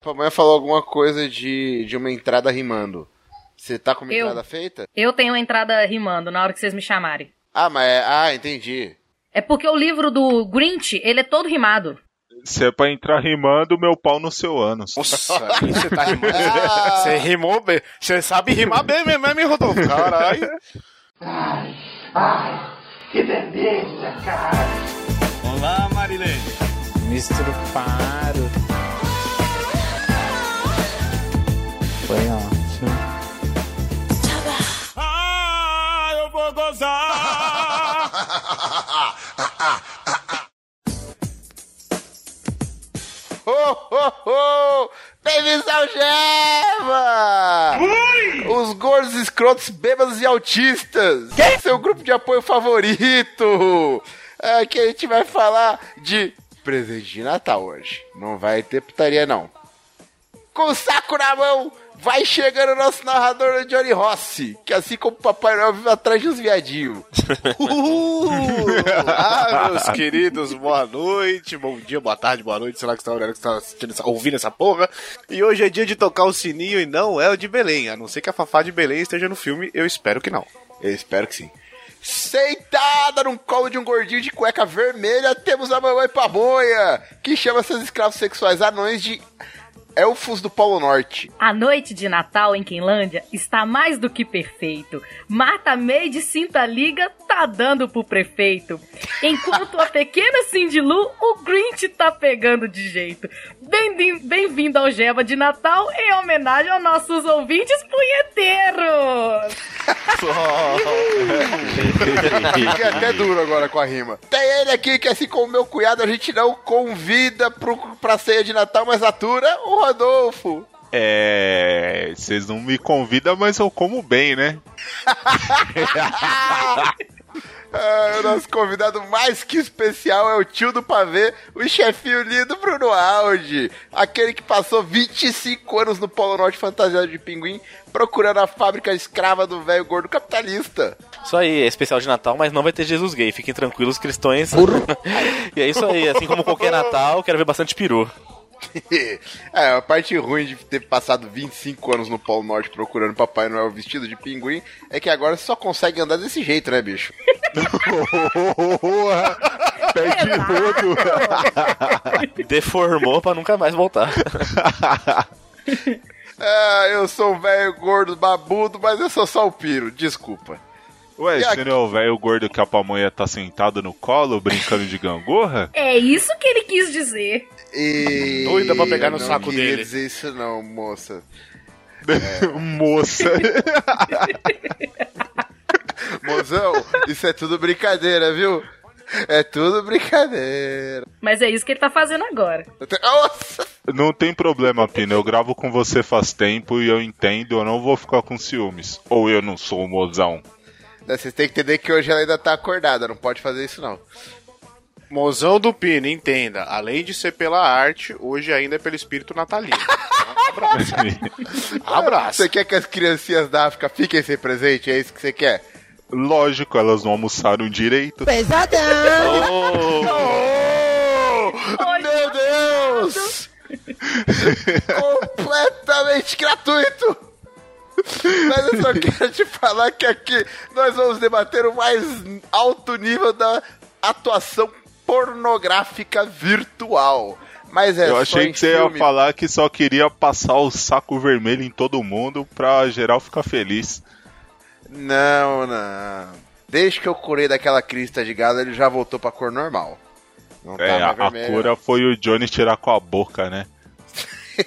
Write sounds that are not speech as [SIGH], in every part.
Pamonha falou alguma coisa de, de uma entrada rimando. Você tá com uma Eu. entrada feita? Eu tenho uma entrada rimando na hora que vocês me chamarem. Ah, mas é. Ah, entendi. É porque o livro do Grinch, ele é todo rimado. Se é pra entrar rimando, meu pau no seu ânus. Nossa, [LAUGHS] aí você tá rimando. Você rimou bem. Você sabe rimar bem mesmo, hein, Rodolfo? Caralho. Olá, Marilene. Misturo Paro. Foi ótimo. Ah, eu vou gozar. Ho, ho, ho! Bem-vindos ao Geva! Os gordos escrotos, bêbados e autistas! Seu grupo de apoio favorito! Aqui a gente vai falar de presente de Natal hoje. Não vai ter putaria, não. Com o saco na mão, vai chegando o nosso narrador Johnny Rossi, que assim como o Papai Noel vive atrás de uns viadinhos. [LAUGHS] Ah, meus queridos, boa noite, bom dia, boa tarde, boa noite, sei lá que está que está assistindo essa- ouvindo essa porra. E hoje é dia de tocar o sininho e não é o de Belém, a não ser que a Fafá de Belém esteja no filme, eu espero que não. Eu espero que sim. Sentada num colo de um gordinho de cueca vermelha, temos a mamãe pamonha, que chama seus escravos sexuais anões de elfos do Polo Norte. A noite de Natal em Quinlândia está mais do que perfeito. Marta May de Cinta Liga tá dando pro prefeito. Enquanto a pequena Cindy Lou, o Grinch tá pegando de jeito. Bem- Bem-vindo ao Geva de Natal em homenagem aos nossos ouvintes punheteiros. Fiquei até duro agora com a rima. Tem ele aqui que, assim como meu cunhado, a gente não convida pro, pra ceia de Natal, mas atura o Rodolfo. É. Vocês não me convidam, mas eu como bem, né? Ah, [LAUGHS] o nosso convidado mais que especial é o tio do pavê, o chefinho lindo Bruno Aldi. Aquele que passou 25 anos no Polo Norte fantasiado de pinguim, procurando a fábrica escrava do velho gordo capitalista. Isso aí, é especial de Natal, mas não vai ter Jesus gay. Fiquem tranquilos, cristões. [LAUGHS] e é isso aí, assim como qualquer [LAUGHS] Natal, quero ver bastante peru. [LAUGHS] é, a parte ruim de ter passado 25 anos no Polo Norte procurando Papai Noel vestido de pinguim é que agora você só consegue andar desse jeito, né, bicho? [LAUGHS] Pé de rodo. [LAUGHS] Deformou pra nunca mais voltar. Ah, eu sou um velho gordo babudo, mas eu sou só o piro, desculpa. Ué, E você não é o velho gordo que a pamonha tá sentado no colo, brincando de gangorra? É isso que ele quis dizer. E... Doida pra pegar no eu não saco queria dele. dizer isso não, moça. [LAUGHS] Moça. [LAUGHS] Mozão, isso é tudo brincadeira, viu? É tudo brincadeira. Mas é isso que ele tá fazendo agora. Nossa! Não tem problema, Pina. Eu gravo com você faz tempo e eu entendo, eu não vou ficar com ciúmes. Ou eu não sou o mozão. Vocês têm que entender que hoje ela ainda tá acordada, não pode fazer isso não. Mozão do Pino, entenda, além de ser pela arte, hoje ainda é pelo espírito natalino. [LAUGHS] Abraço. Você quer que as criancinhas da África fiquem sem presente? É isso que você quer? Lógico, elas não almoçaram direito. Meu Deus! Completamente gratuito! Mas eu só quero te falar que aqui nós vamos debater o mais alto nível da atuação pornográfica virtual. Mas é eu achei que você filme. ia falar que só queria passar o saco vermelho em todo mundo pra geral ficar feliz. Não, não. Desde que eu curei daquela crista de gado, ele já voltou pra cor normal. Não tá É, a, mais a vermelho. cura foi o Johnny tirar com a boca, né? [LAUGHS]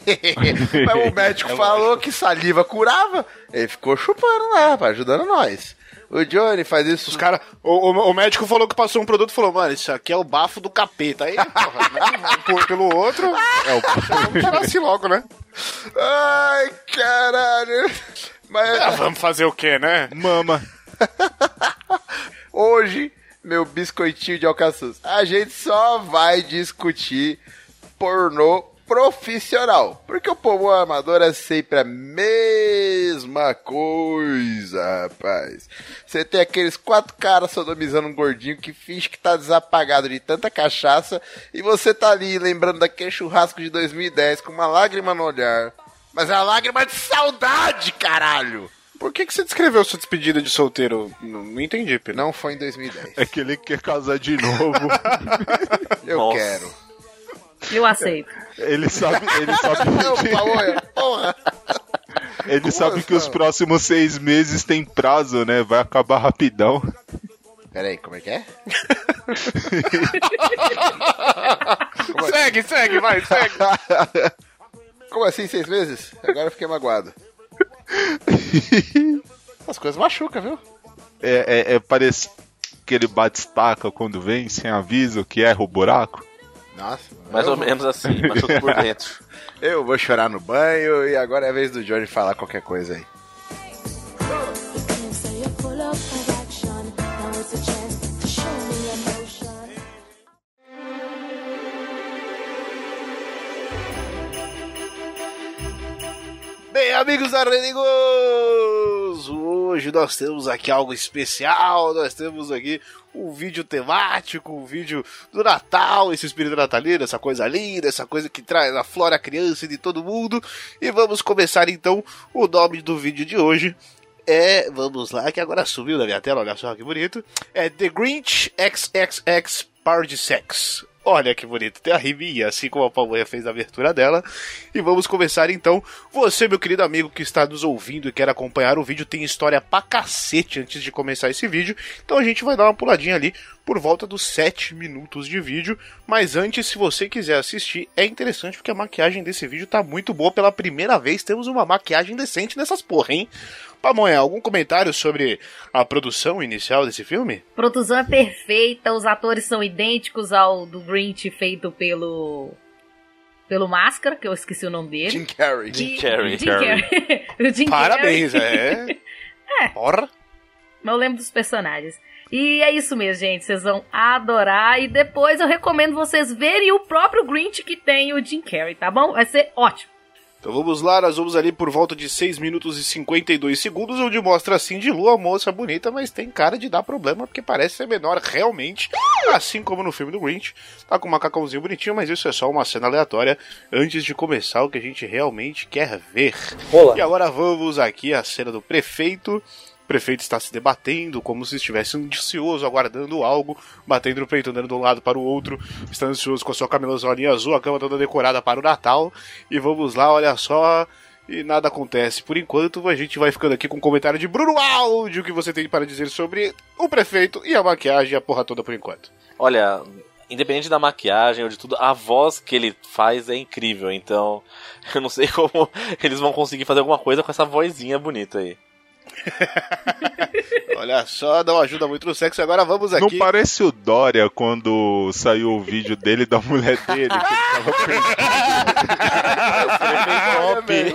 Mas o médico [LAUGHS] falou que saliva curava. Ele ficou chupando lá, pá, ajudando nós. O Johnny faz isso. Os cara, o, o- o médico falou que passou um produto e falou, mano, isso aqui é o bafo do capeta. Aí, porra, né, pelo outro, [LAUGHS] é o assim [LAUGHS] logo, né? Ai, caralho. Mas Ah, vamos fazer o quê, né? Mama. [LAUGHS] hoje, meu biscoitinho de alcaçuz, a gente só vai discutir pornô profissional. Porque o povo amador é sempre a mesma coisa, rapaz. Você tem aqueles quatro caras sodomizando um gordinho que finge que tá desapagado de tanta cachaça e você tá ali lembrando daquele churrasco de 2010 com uma lágrima no olhar. Mas é uma lágrima de saudade, caralho! Por que, que você descreveu sua despedida de solteiro? Não, não entendi, Pedro. Não foi em 2010. É que ele quer casar de novo. [LAUGHS] Eu Nossa. quero. Eu aceito. Ele sabe, ele sabe, [LAUGHS] Não, que, porra! ele sabe que os próximos seis meses tem prazo, né? Vai acabar rapidão. Peraí, como é que [LAUGHS] é? Segue, segue, vai, segue. Como assim, seis meses? Agora eu fiquei magoado. As coisas machucam, viu? É, é, é parece que ele bate estaca quando vem, sem aviso, que erra o buraco. Nossa. Mais ou vou- menos assim, machuca por dentro. [LAUGHS] Eu vou chorar no banho e agora é a vez do Johnny falar qualquer coisa aí. Bem, amigos arrenigos, hoje nós temos aqui algo especial, nós temos aqui um vídeo temático, um vídeo do Natal, esse espírito natalino, essa coisa linda, essa coisa que traz a flora criança de todo mundo. E vamos começar então, o nome do vídeo de hoje é, vamos lá, que agora subiu da minha tela, olha só que bonito, é The Grinch XXX Party Sex. Olha que bonito, tem a riminha, assim como a Palmeira fez a abertura dela. E vamos começar então. Você, meu querido amigo que está nos ouvindo e quer acompanhar o vídeo, tem história pra cacete antes de começar esse vídeo. Então a gente vai dar uma puladinha ali por volta dos 7 minutos de vídeo. Mas antes, se você quiser assistir, é interessante porque a maquiagem desse vídeo tá muito boa. Pela primeira vez temos uma maquiagem decente nessas porra, hein? Pamonha, algum comentário sobre a produção inicial desse filme? Produção é perfeita, os atores são idênticos ao do Grinch feito pelo. pelo Máscara, que eu esqueci o nome dele. Jim Carrey. Jim Carrey. Jim Carrey. Jim [LAUGHS] Parabéns, Carrey. [LAUGHS] é. Porra. Mas eu lembro dos personagens. E é isso mesmo, gente. Vocês vão adorar. E depois eu recomendo vocês verem o próprio Grinch que tem o Jim Carrey, tá bom? Vai ser ótimo. Então vamos lá, nós vamos ali por volta de 6 minutos e 52 segundos, onde mostra assim de lua, moça bonita, mas tem cara de dar problema, porque parece ser menor realmente, assim como no filme do Grinch. Tá com um macacãozinho bonitinho, mas isso é só uma cena aleatória antes de começar o que a gente realmente quer ver. E agora vamos aqui à cena do prefeito. Prefeito está se debatendo como se estivesse ansioso, aguardando algo, batendo no peito, andando de um lado para o outro, está ansioso com a sua camisolinha azul, a cama toda decorada para o Natal. E vamos lá, olha só. E nada acontece. Por enquanto, a gente vai ficando aqui com o comentário de Bruno Áudio, o que você tem para dizer sobre o prefeito e a maquiagem e a porra toda por enquanto. Olha, independente da maquiagem ou de tudo, a voz que ele faz é incrível. Então, [LAUGHS] eu não sei como eles vão conseguir fazer alguma coisa com essa vozinha bonita aí. [LAUGHS] Olha só, não ajuda muito no sexo. Agora vamos Não aqui. parece o Dória quando saiu o vídeo dele da mulher dele, que ele tava perdido.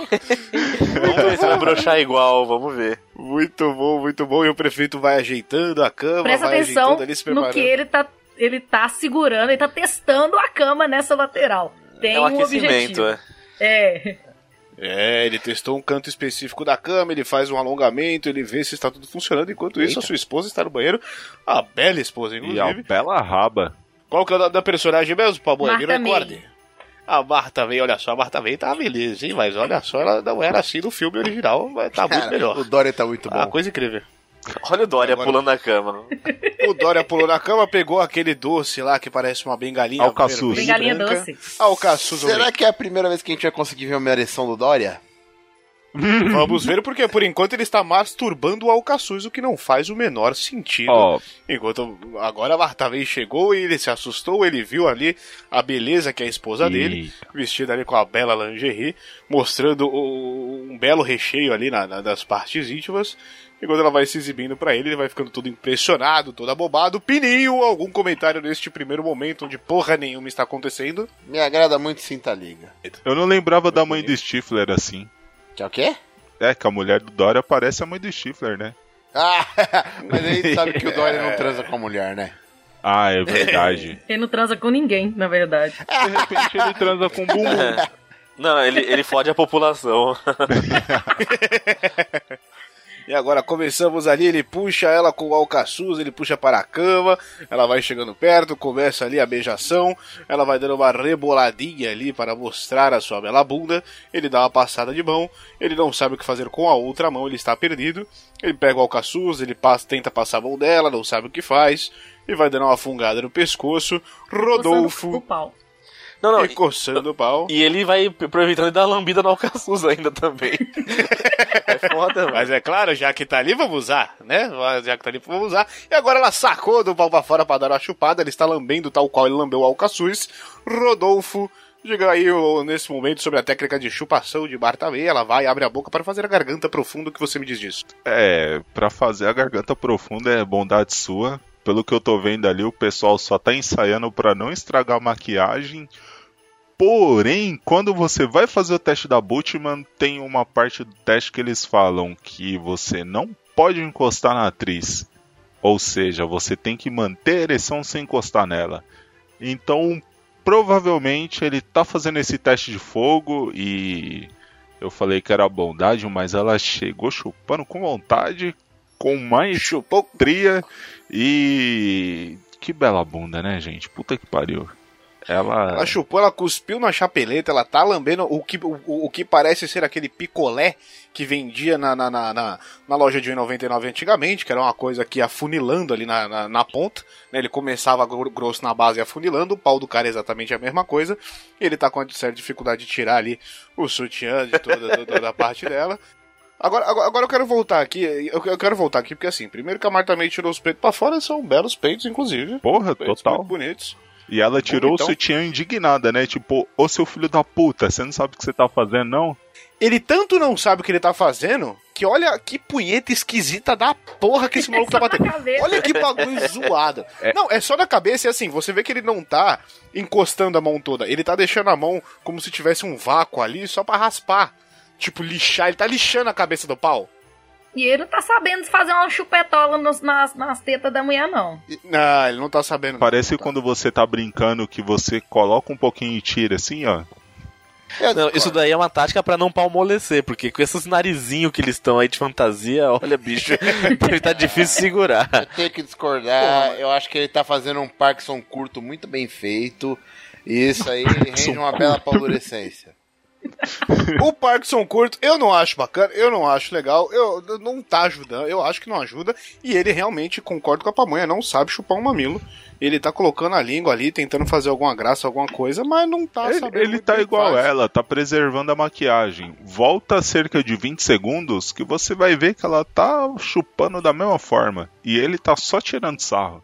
[LAUGHS] vamos ver se vai broxar igual, vamos ver. Muito bom, muito bom. E o prefeito vai ajeitando a cama, Presta vai atenção ajeitando ali, se no preparando. que ele tá, ele tá segurando, ele tá testando a cama nessa lateral. Tem é um um aquecimento, objetivo. é. É. É, ele testou um canto específico da cama, ele faz um alongamento, ele vê se está tudo funcionando. Enquanto isso, a sua esposa está no banheiro. A bela esposa, E a inclusive. bela raba. Qual que é o nome da personagem mesmo, Pablo? Me Marta May. recorde. A Marta May, olha só, a Marta May tá beleza, hein? Mas olha só, ela não era assim no filme original, mas tá muito Cara, [LAUGHS] melhor. o Dória tá muito Ah, bom. coisa incrível. Olha o Dória Agora- pulando na cama. O Dória pulou na cama, pegou aquele doce lá que parece uma bengalinha. Alcaçuz. Bengalinha branca. doce. Alcaçuz, Será que é a primeira vez que a gente vai conseguir ver uma ereção do Dória? [LAUGHS] Vamos ver, porque por enquanto ele está masturbando o Alcaçuz, o que não faz o menor sentido. Ó, Enquanto agora a Marta May chegou e ele se assustou, ele viu ali a beleza que é a esposa dele, vestida ali com a bela lingerie, mostrando o- um belo recheio ali na, na- das partes íntimas. E quando ela vai se exibindo pra ele, ele vai ficando todo impressionado, todo abobado. Pininho, algum comentário neste primeiro momento onde porra nenhuma está acontecendo? Me agrada muito Cinta Liga. eu não lembrava da mãe do Stifler assim. Que é o quê? É, que a mulher do Dória parece a mãe do Stifler, né? Ah, [LAUGHS] mas aí sabe que o Dória não transa com a mulher, né? Ah, é verdade. [LAUGHS] Ele não transa com ninguém, na verdade. De repente ele transa com o bumbum. [LAUGHS] Não, ele, ele fode a população. E agora começamos ali, ele puxa ela com o alcaçuz, ele puxa para a cama, ela vai chegando perto, começa ali a beijação, ela vai dando uma reboladinha ali para mostrar a sua bela bunda, ele dá uma passada de mão, ele não sabe o que fazer com a outra mão, ele está perdido, ele pega o alcaçuz, ele passa, tenta passar a mão dela, não sabe o que faz, e vai dando uma fungada no pescoço, Rodolfo, O pau. Não, não. e coçando o pau. E ele vai aproveitando e dar uma lambida no alcaçuz ainda também. [LAUGHS] é foda, mano. Mas é claro, já que tá ali, vamos usar, né? Já que tá ali, vamos usar. E agora ela sacou do pau pra fora pra dar uma chupada. Ele está lambendo tal qual ele lambeu o alcaçuz. Rodolfo. Diga aí nesse momento sobre a técnica de chupação de Marta May. Ela vai, abre a boca para fazer a garganta profunda. O que você me diz disso? É, pra fazer a garganta profunda é bondade sua. Pelo que eu tô vendo ali, o pessoal só tá ensaiando pra não estragar a maquiagem. Porém, quando você vai fazer o teste da Butman, tem uma parte do teste que eles falam que você não pode encostar na atriz. Ou seja, você tem que manter a ereção sem encostar nela. Então, provavelmente ele tá fazendo esse teste de fogo e eu falei que era bondade, mas ela chegou chupando com vontade, com mais Chupou. tria e que bela bunda, né, gente? Puta que pariu. Ela Ela chupou, ela cuspiu na chapeleta, ela tá lambendo o que, o, o que parece ser aquele picolé que vendia na, na, na, na, na loja de 1,99 antigamente, que era uma coisa que afunilando ali na, na, na ponta, né? Ele começava gro- grosso na base e afunilando, o pau do cara é exatamente a mesma coisa, ele tá com uma certa dificuldade de tirar ali o sutiã de toda, toda a parte dela. Agora, agora, agora eu quero voltar aqui, eu, eu quero voltar aqui porque assim, primeiro que a Marta May tirou os peitos pra fora, são belos peitos, inclusive. Porra, Peitos total. muito bonitos. E ela tirou Bonitão. o sutiã indignada, né? Tipo, ô seu filho da puta, você não sabe o que você tá fazendo, não? Ele tanto não sabe o que ele tá fazendo, que olha que punheta esquisita da porra que esse [LAUGHS] maluco tá batendo. Olha que bagulho [LAUGHS] zoado. Não, é só na cabeça e assim, você vê que ele não tá encostando a mão toda. Ele tá deixando a mão como se tivesse um vácuo ali só pra raspar. Tipo, lixar. Ele tá lixando a cabeça do pau. E ele não tá sabendo fazer uma chupetola nos- nas, nas tetas da mulher, não. Não, ele não tá sabendo. não. Parece quando você tá brincando que você coloca um pouquinho e tira assim, ó. Não, isso daí é uma tática pra não palmolecer, porque com esses narizinhos que eles estão aí de fantasia, olha, bicho, [LAUGHS] deve tá difícil segurar. Tenho que discordar. Eu acho que ele tá fazendo um Parkinson curto muito bem feito. E isso aí rende uma bela paulorescência. [LAUGHS] O Parkinson curto, eu não acho bacana, eu não acho legal, eu eu- não tá ajudando, eu acho que não ajuda, e ele realmente, concordo com a pamonha, não sabe chupar um mamilo. Ele tá colocando a língua ali, tentando fazer alguma graça, alguma coisa, mas não tá Ele, sabendo. ele tá que igual faz. ela, tá preservando a maquiagem. Volta cerca de 20 segundos que você vai ver que ela tá chupando da mesma forma. E ele tá só tirando sarro.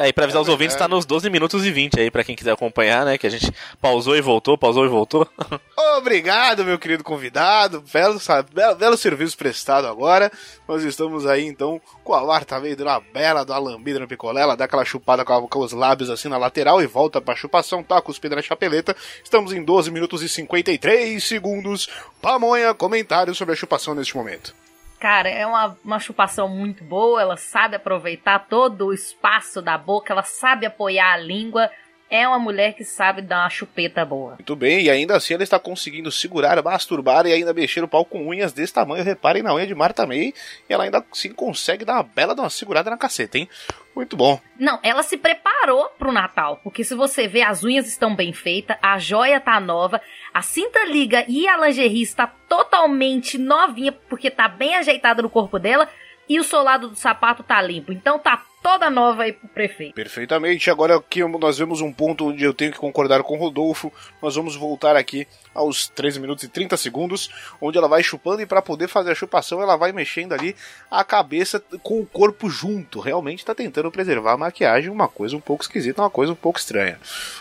Aí, pra avisar os ouvintes, tá nos 12 minutos e 20 aí, pra quem quiser acompanhar, né? Que a gente pausou e voltou, pausou e voltou. [LAUGHS] Obrigado, meu querido convidado. Belo, belo, belo serviço prestado agora. Nós estamos aí, então, com a Marta dando uma bela, uma lambida no picolé. Ela dá aquela chupada com, a- com os lábios assim na lateral e volta pra chupação, tá cuspida na chapeleta. Estamos em 12 minutos e 53 segundos. Pamonha, comentários sobre a chupação neste momento. Cara, é uma, uma chupação muito boa, ela sabe aproveitar todo o espaço da boca, ela sabe apoiar a língua. É uma mulher que sabe dar uma chupeta boa. Muito bem, e ainda assim ela está conseguindo segurar, masturbar e ainda mexer o pau com unhas desse tamanho. Reparem na unha de Marta May. E ela ainda assim consegue dar uma bela de uma segurada na caceta, hein? Muito bom. Não, ela se preparou pro Natal, porque se você vê, as unhas estão bem feitas, a joia tá nova, a cinta liga e a lingerie está totalmente novinha, porque tá bem ajeitada no corpo dela, e o solado do sapato tá limpo. Então tá toda nova aí pro prefeito. Perfeitamente. Agora aqui nós vemos um ponto onde eu tenho que concordar com o Rodolfo. Nós vamos voltar aqui aos 13 minutos e 30 segundos, onde ela vai chupando e para poder fazer a chupação, ela vai mexendo ali a cabeça com o corpo junto. Realmente está tentando preservar a maquiagem, uma coisa um pouco esquisita, uma coisa um pouco estranha.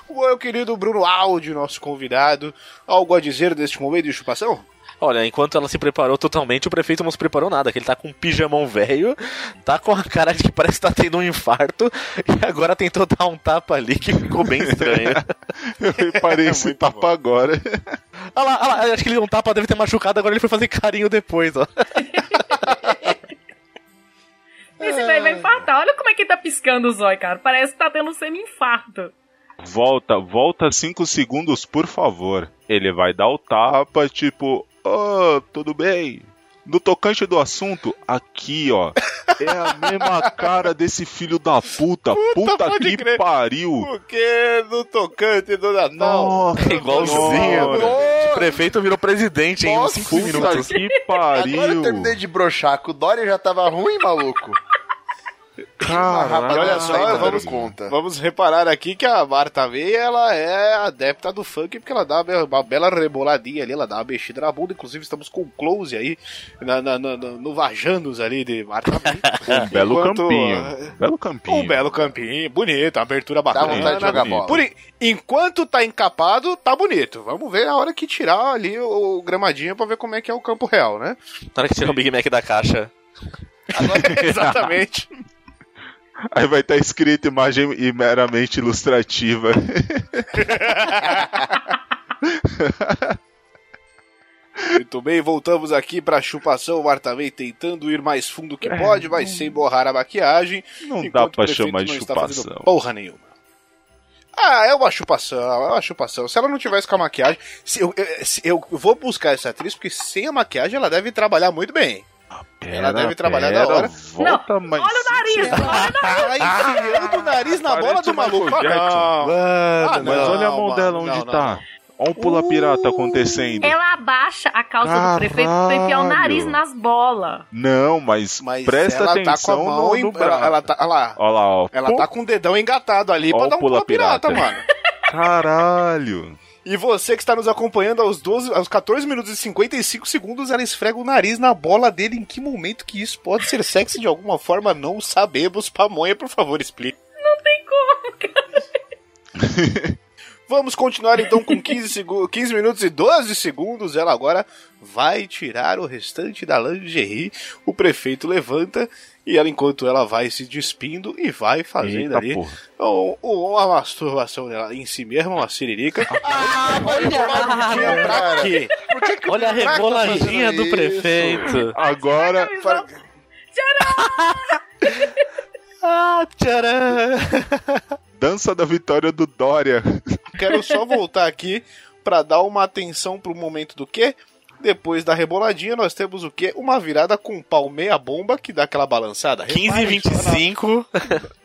O meu querido Bruno Aldi, nosso convidado, algo a dizer deste momento de chupação? Olha, enquanto ela se preparou totalmente, o prefeito não se preparou nada, que ele tá com um pijamão velho, tá com a cara de que parece que tá tendo um infarto, e agora tentou dar um tapa ali que ficou bem estranho. [LAUGHS] Eu reparei esse Muito tapa agora. Olha lá, olha lá, acho que ele deu um tapa, deve ter machucado, agora ele foi fazer carinho depois, ó. [LAUGHS] Esse velho vai infartar. Olha como é que que tá piscando o zóio, cara? Parece que tá tendo um semi-infarto. Volta, volta 5 segundos, por favor. Ele vai dar o tapa, tipo, oh, tudo bem. No tocante do assunto, aqui, ó. É a mesma [LAUGHS] cara desse filho da puta. Puta, pode que crer. pariu. Porque no tocante do Natal. Nossa, Igualzinho. Nossa. O prefeito virou presidente em uns Nossa, 5 minutos. Que Agora eu pariu. terminei de broxar, que o Dória já tava ruim, maluco. Caralho. E olha só, vamos, dando conta. vamos reparar aqui que a Marta May, ela é adepta do funk, porque ela dá uma bela reboladinha ali, ela dá uma mexida na bunda, inclusive estamos com um close aí, na, na- na- no Vajanos ali de Marta May. [LAUGHS] Um belo Enquanto, campinho. ah, Belo campinho. Um belo campinho, bonito, uma abertura Dá bacana. vontade de jogar bola. Por en- enquanto tá encapado, tá bonito. Vamos ver a hora que tirar ali o, o gramadinho pra ver como é que é o campo real, né? Na hora que tira o Big Mac da caixa. [LAUGHS] [LAUGHS] Exatamente. Aí vai estar escrito imagem e meramente ilustrativa. Muito bem, voltamos aqui pra chupação. Marta May tentando ir mais fundo que pode, mas sem borrar a maquiagem. Não dá o prefeito chamar de chupação. Porra nenhuma. Ah, é uma chupação, é uma chupação. Se ela não tivesse com a maquiagem. se eu, eu- se eu vou buscar essa atriz, porque sem a maquiagem ela deve trabalhar muito bem. Ela deve trabalhar da hora. Volta, mas... Olha o nariz, olha o nariz. Ela [LAUGHS] enfiando o nariz na bola do o maluco. Ah, não. Ah, Mas não, olha a mão mano, dela onde não, não, tá. não. Olha um pula pirata acontecendo. Ela abaixa a calça do prefeito pra enfiar o nariz Caralho. nas bolas. Não, mas, Mas presta ela atenção tá com a mão no, no ela, ela tá, olha lá. Olha lá, ó. Ela Pô, tá com o dedão engatado ali Ó pra o dar um pula pula pirata, pirata. mano. Caralho. E você que está nos acompanhando aos 12, aos 14 minutos e 55 segundos, ela esfrega o nariz na bola dele. Em que momento que isso pode ser sexy de alguma forma? Não sabemos. Pamonha, por favor, explique. Não tem como, cara. [LAUGHS] Vamos continuar então com 15, segu- 15 minutos e 12 segundos. Ela agora vai tirar o restante da lingerie. O prefeito levanta e ela, enquanto ela vai se despindo e vai fazendo Eita, ali porra. o- o- a masturbação dela em si mesma, uma siririca. Ah, Olha, pra quê? Olha a Caraca, reboladinha do isso. prefeito. Agora, Para- [LAUGHS] ah, tcharam! dança da vitória do Dória. Quero só voltar aqui pra dar uma atenção pro momento do quê? Depois da reboladinha, nós temos o quê? Uma virada com pau meia bomba que dá aquela balançada. 15 e Reparem só na- 25.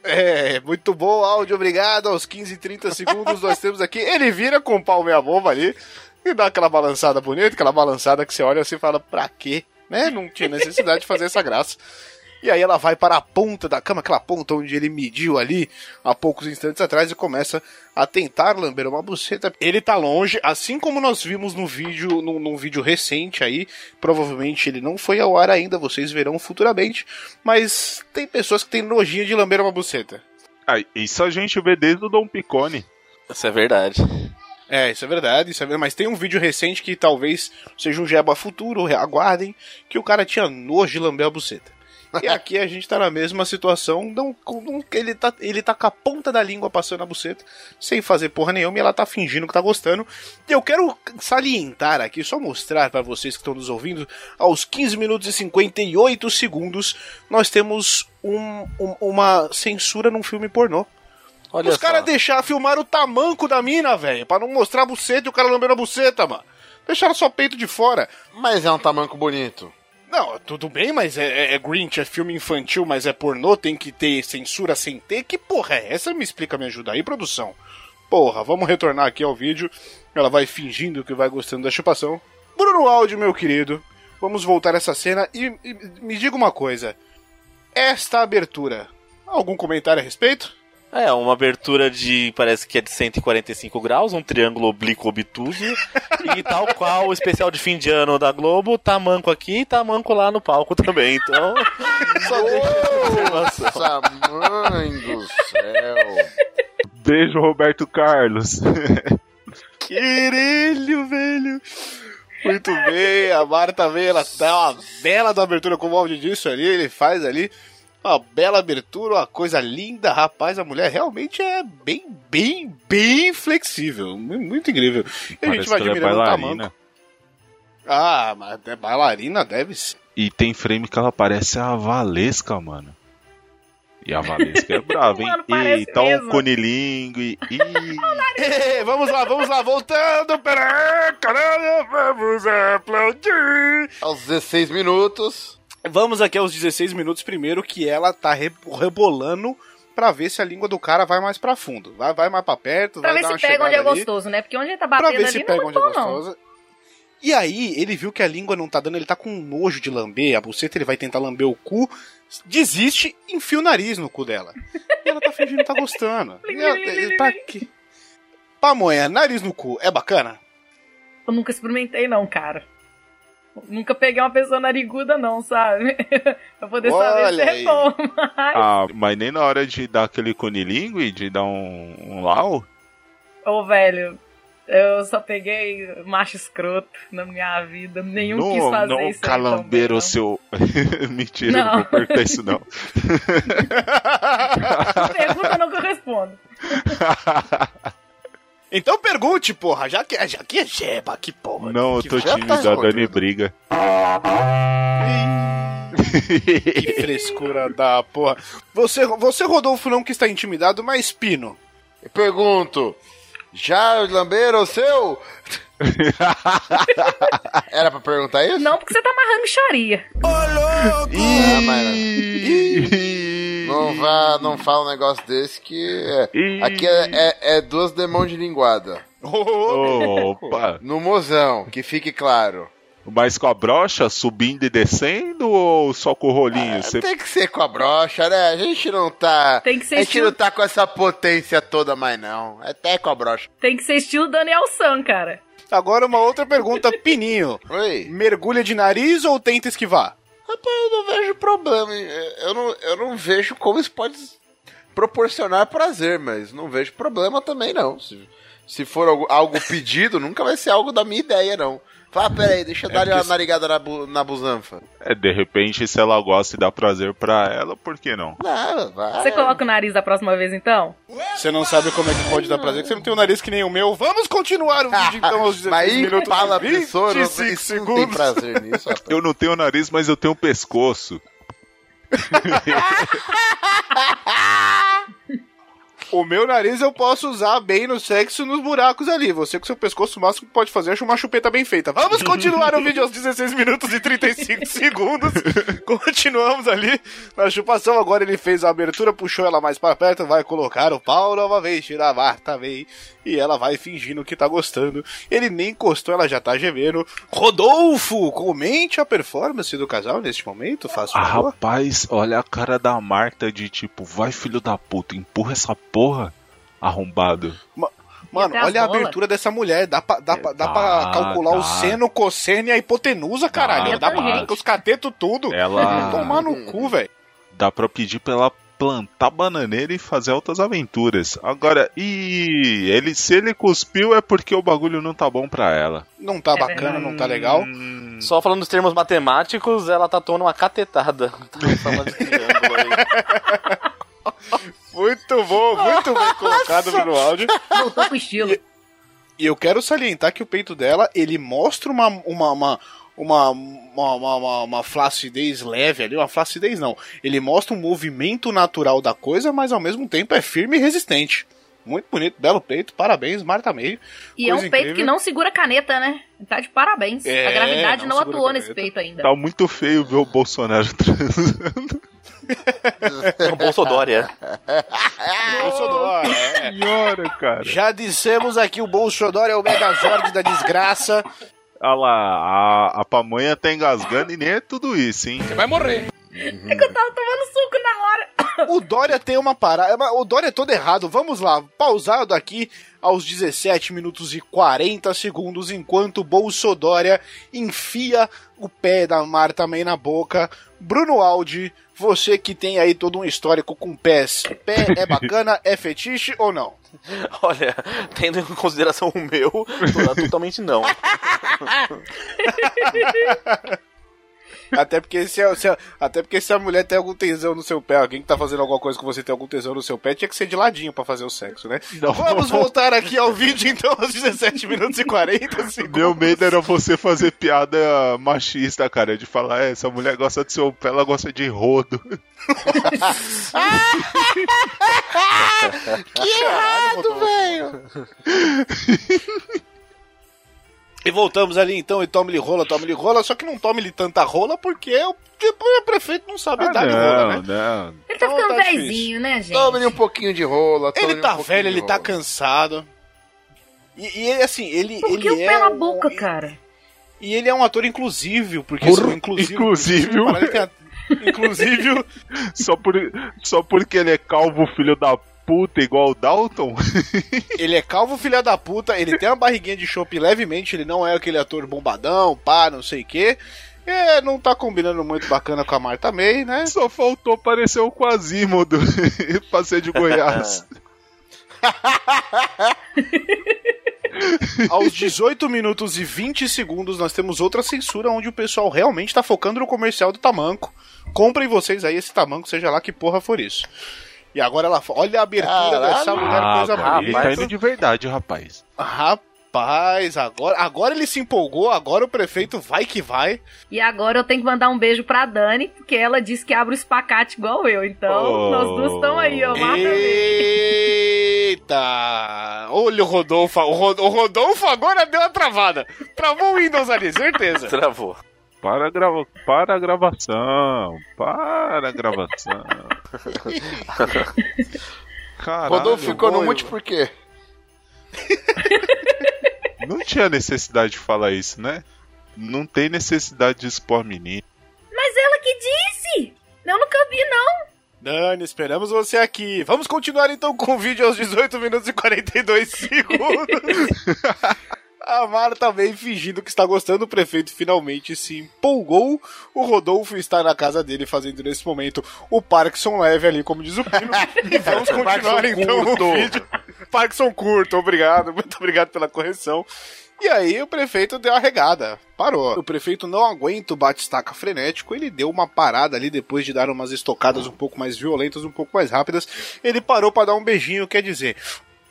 É, muito bom áudio, obrigado. Aos 15 e 30 segundos nós temos aqui. Ele vira com o pau meia bomba ali e dá aquela balançada bonita, aquela balançada que você olha assim e fala, pra quê? Né? Não tinha necessidade de fazer essa graça. E aí ela vai para a ponta da cama, aquela ponta onde ele mediu ali há poucos instantes atrás e começa a tentar lamber uma buceta. Ele tá longe, assim como nós vimos no vídeo, num, num vídeo recente aí. Provavelmente ele não foi ao ar ainda, vocês verão futuramente. Mas tem pessoas que têm nojinho de lamber uma buceta. Ah, isso a gente vê desde o Dom Picone. Isso é verdade. É, isso é verdade, isso é verdade. Mas tem um vídeo recente que talvez seja um jeba futuro, aguardem, que o cara tinha nojo de lamber a buceta. E aqui a gente tá na mesma situação, não, não- ele, tá, ele tá com a ponta da língua passando a buceta, sem fazer porra nenhuma, e ela tá fingindo que tá gostando. E eu quero salientar aqui, só mostrar pra vocês que estão nos ouvindo, aos 15 minutos e 58 segundos, nós temos um- um- uma censura num filme pornô. Olha Os caras deixaram filmar o tamanco da mina, velho, pra não mostrar a buceta e o cara lambendo a buceta, mano. Deixaram só peito de fora. Mas é um tamanco bonito. Não, tudo bem, mas é, é, é Grinch, é filme infantil, mas é pornô, tem que ter censura sem ter. Que porra é essa? Me explica, me ajuda aí, produção. Porra, vamos retornar aqui ao vídeo. Ela vai fingindo que vai gostando da chupação. Bruno Áudio, meu querido, vamos voltar a essa cena e, e me diga uma coisa. Esta abertura, algum comentário a respeito? É, uma abertura de. parece que é de 145 graus, um triângulo oblíquo obtuso. [LAUGHS] e tal qual o especial de fim de ano da Globo, tá manco aqui e tá manco lá no palco também. Então. [LAUGHS] Só deixa. Nossa, mãe do céu. Beijo, Roberto Carlos. [LAUGHS] Querelho, velho. Muito bem, a Marta vem, ela dá uma bela da abertura com o áudio disso ali, ele faz ali uma bela abertura, uma coisa linda, rapaz, a mulher realmente é bem, bem, bem flexível, mu- muito incrível. E a gente Parece vai que ela é admirando o bailarina. tamanho. Ah, mas é bailarina deve ser. E tem frame que ela parece a Valesca, mano. E a Valesca é brava, hein? [LAUGHS] Mano, parece Eita, um mesmo. conilingue. Ih, Ê, [LAUGHS] vamos lá, vamos lá, voltando. Pera aí, caralho, vamos aplaudir. Aos 16 minutos. Vamos aqui aos 16 minutos primeiro, que ela tá re- rebolando pra ver se a língua do cara vai mais pra fundo. Vai, vai mais pra perto, Pra vai ver dar se pega onde é ali, gostoso, né? Porque onde ele tá Pra batendo ver ali se não pega é onde é bom, não. E aí, ele viu que a língua não tá dando, ele tá com nojo de lamber a buceta, ele vai tentar lamber o cu, desiste, enfia o nariz no cu dela. E ela tá fingindo que tá gostando. [LAUGHS] E ela- ele tá aqui. Pamonha, nariz no cu, é bacana? Eu nunca experimentei, não, cara. Nunca peguei uma pessoa nariguda, não, sabe? [LAUGHS] pra poder saber se Olha é bom. Mas... ah, mas nem na hora de dar aquele conilingue, de dar um, um lau. Ô, velho, eu só peguei macho escroto na minha vida. Nenhum quis Não, fazer não isso. calambeiro também, o seu. [LAUGHS] Mentira, Não. não vou cortar isso não. [LAUGHS] não. Pergunta não que eu respondo. Então pergunte, porra, já que, já que é jeba, que porra. Não, eu que tô já tá tímido, a. Dani briga. Que frescura da porra. Você, você Rodolfo, não que está intimidado, mas Pino. Eu pergunto. Já lamberam o seu? [LAUGHS] Era pra perguntar isso? Não, porque você tá amarrando micharia. Ah, mas não vá, não fala um negócio desse que é- aqui é, é, é duas demãos de linguada. Opa! No mozão, que fique claro. Mas com a brocha subindo e descendo ou só com o rolinho? Você- Tem que ser com a brocha, né? A gente não tá. Tem que ser A gente estilo- não tá com essa potência toda mais, não. É Até com a brocha. Tem que ser estilo Daniel San, cara. Agora uma outra pergunta, Pininho. Oi. Mergulha de nariz ou tenta esquivar? Rapaz, eu não vejo problema. Eu não, eu não vejo como isso pode proporcionar prazer, mas não vejo problema também, não. Se, se for algo, algo pedido, nunca vai ser algo da minha ideia, não. Fala, ah, peraí, deixa eu dar uma narigada na, bu, na busanfa. É, de repente, se ela gosta e dá prazer pra ela, por que não? Não, vai. Você coloca o nariz da próxima vez, então? Você não sabe como é que pode dar prazer, que você não tem um nariz que nem o meu. Vamos continuar o vídeo [LAUGHS] então aos 16 Mas aí minutos fala a pessoa, não, 25 isso não tem segundos. prazer nisso, [LAUGHS] rapaz. Eu não tenho nariz, mas eu tenho pescoço. [LAUGHS] O meu nariz eu posso usar bem no sexo nos buracos ali. Você com seu pescoço, o máximo que pode fazer é uma chupeta bem feita. Vamos [LAUGHS] continuar o vídeo aos 16 minutos e 35 segundos. [LAUGHS] Continuamos ali na chupação. Agora ele fez a abertura, puxou ela mais para perto, vai colocar o pau novamente na Marta May. E ela vai fingindo que tá gostando. Ele nem encostou, ela já tá gemendo. Rodolfo, comente a performance do casal neste momento, faça Ah, favor. rapaz, olha a cara da Marta de tipo, vai filho da puta, empurra essa porra, arrombado. Mano, até a olha a bola. abertura dessa mulher. Dá pra, dá, pra- dá pra Dá, calcular o dá. seno, cosseno e a hipotenusa, caralho. Dá. Dá pra os catetos tudo. Ela- Tomar no cu, velho. Dá pra pedir pra ela plantar bananeira e fazer altas aventuras. Agora, e ele se ele cuspiu é porque o bagulho não tá bom pra ela. Não tá É bacana, verdade. não tá legal. Hum, Só falando dos termos matemáticos, ela tá tomando uma catetada. [LAUGHS] Tá de triângulo aí. [LAUGHS] Muito bom, muito bem colocado no áudio. Voltou com estilo. E eu quero salientar que o peito dela, ele mostra uma, uma, uma, uma, uma, uma, uma- uma flacidez leve ali, uma flacidez não. Ele mostra um movimento natural da coisa, mas ao mesmo tempo é firme e resistente. Muito bonito, belo peito, parabéns, Marta May. E é um Coisa peito incrível. que não segura caneta, né? Tá de parabéns. É, a gravidade não não, atuou caneta. nesse peito ainda. tá muito feio ver o Bolsonaro transando. O Bolsodória. [LAUGHS] Bolsonaro, é. Senhora, cara. Já dissemos aqui, o Bolsonaro é o Megazord da desgraça. Olha lá, a, a pamonha tá engasgando e nem é tudo isso, hein? É que eu tava tomando suco na hora. O Dória tem uma parada. mas O Dória é todo errado. Vamos lá, pausado aqui aos 17 minutos e 40 segundos, enquanto o Bolsodória enfia o pé da Marta May na boca. Bruno Aldi, você que tem aí todo um histórico com pés. Pé é [LAUGHS] bacana, é fetiche ou não? Olha, tendo em consideração o meu, to- totalmente não. [LAUGHS] Até porque, se a, se a- até porque se a mulher tem algum tesão no seu pé, alguém que tá fazendo alguma coisa com você tem algum tesão no seu pé, tinha que ser de ladinho pra fazer o sexo, né? Não. Vamos voltar aqui ao vídeo então aos 17 minutos e 40 segundos. Meu medo era você fazer piada machista, cara, de falar, "É, essa mulher gosta de seu pé, ela gosta de rodo. [LAUGHS] Que errado, velho! [LAUGHS] E voltamos ali então e tome-lhe rola, tome-lhe rola, só que não tome-lhe tanta rola porque o, tipo, o prefeito não sabe Ah, dar de rola, né? não, não. Ele tá Então ficando tá difícil. velhinho, né, gente? Tome-lhe um pouquinho de rola. Ele tome-lhe tá um pouquinho velho, ele tá rola. cansado. E, e ele, assim, ele, Por ele que o é pé na um- boca, cara? E ele é um ator inclusive, porque Por- assim, inclusive, ele [LAUGHS] inclusive, Só, por, só porque ele é calvo, filho da puta, igual o Dalton? [LAUGHS] ele é calvo filha da puta, ele tem uma barriguinha de chope levemente, ele não é aquele ator bombadão, pá, não sei o quê. É, não tá combinando muito bacana com a Marta May, né? Só faltou parecer o Quasimodo [LAUGHS] pra ser de Goiás. [LAUGHS] Aos 18 minutos e 20 segundos, nós temos outra censura onde o pessoal realmente tá focando no comercial do tamanco. Comprem vocês aí esse tamanco, seja lá que porra for isso. E agora ela olha a abertura Caralho. dessa mulher, coisa Ah, ele tá bonita. indo de verdade, rapaz. Rapaz, agora, agora ele se empolgou, agora o prefeito vai que vai. E agora eu tenho que mandar um beijo pra Dani, porque ela disse que abre o espacate igual eu. Então, Oh. nós duas estamos aí, ó. Mata. Eita! Olha o Rodolfo, o, Ro- o Rodolfo agora deu uma travada. Travou o Windows ali, certeza. [LAUGHS] Travou. Para a, grava... para a gravação. Para a gravação. [LAUGHS] Caralho, Rodolfo ficou no mute eu- por quê? [LAUGHS] Não tinha necessidade de falar isso, né? Não tem necessidade de expor menino. Mas ela que disse! Eu nunca vi, não. Dani, esperamos você aqui. Vamos continuar então com o vídeo aos 18 minutos e 42 segundos. [LAUGHS] A Marta também fingindo que está gostando, o prefeito finalmente se empolgou. O Rodolfo está na casa dele fazendo nesse momento o Parkinson leve ali, como diz o Pino. [LAUGHS] E vamos continuar então curto. o vídeo. Parkinson curto, obrigado, muito obrigado pela correção. E aí o prefeito deu a regada, parou. O prefeito não aguenta o bate-estaca frenético, ele deu uma parada ali depois de dar umas estocadas um pouco mais violentas, um pouco mais rápidas. Ele parou para dar um beijinho, quer dizer,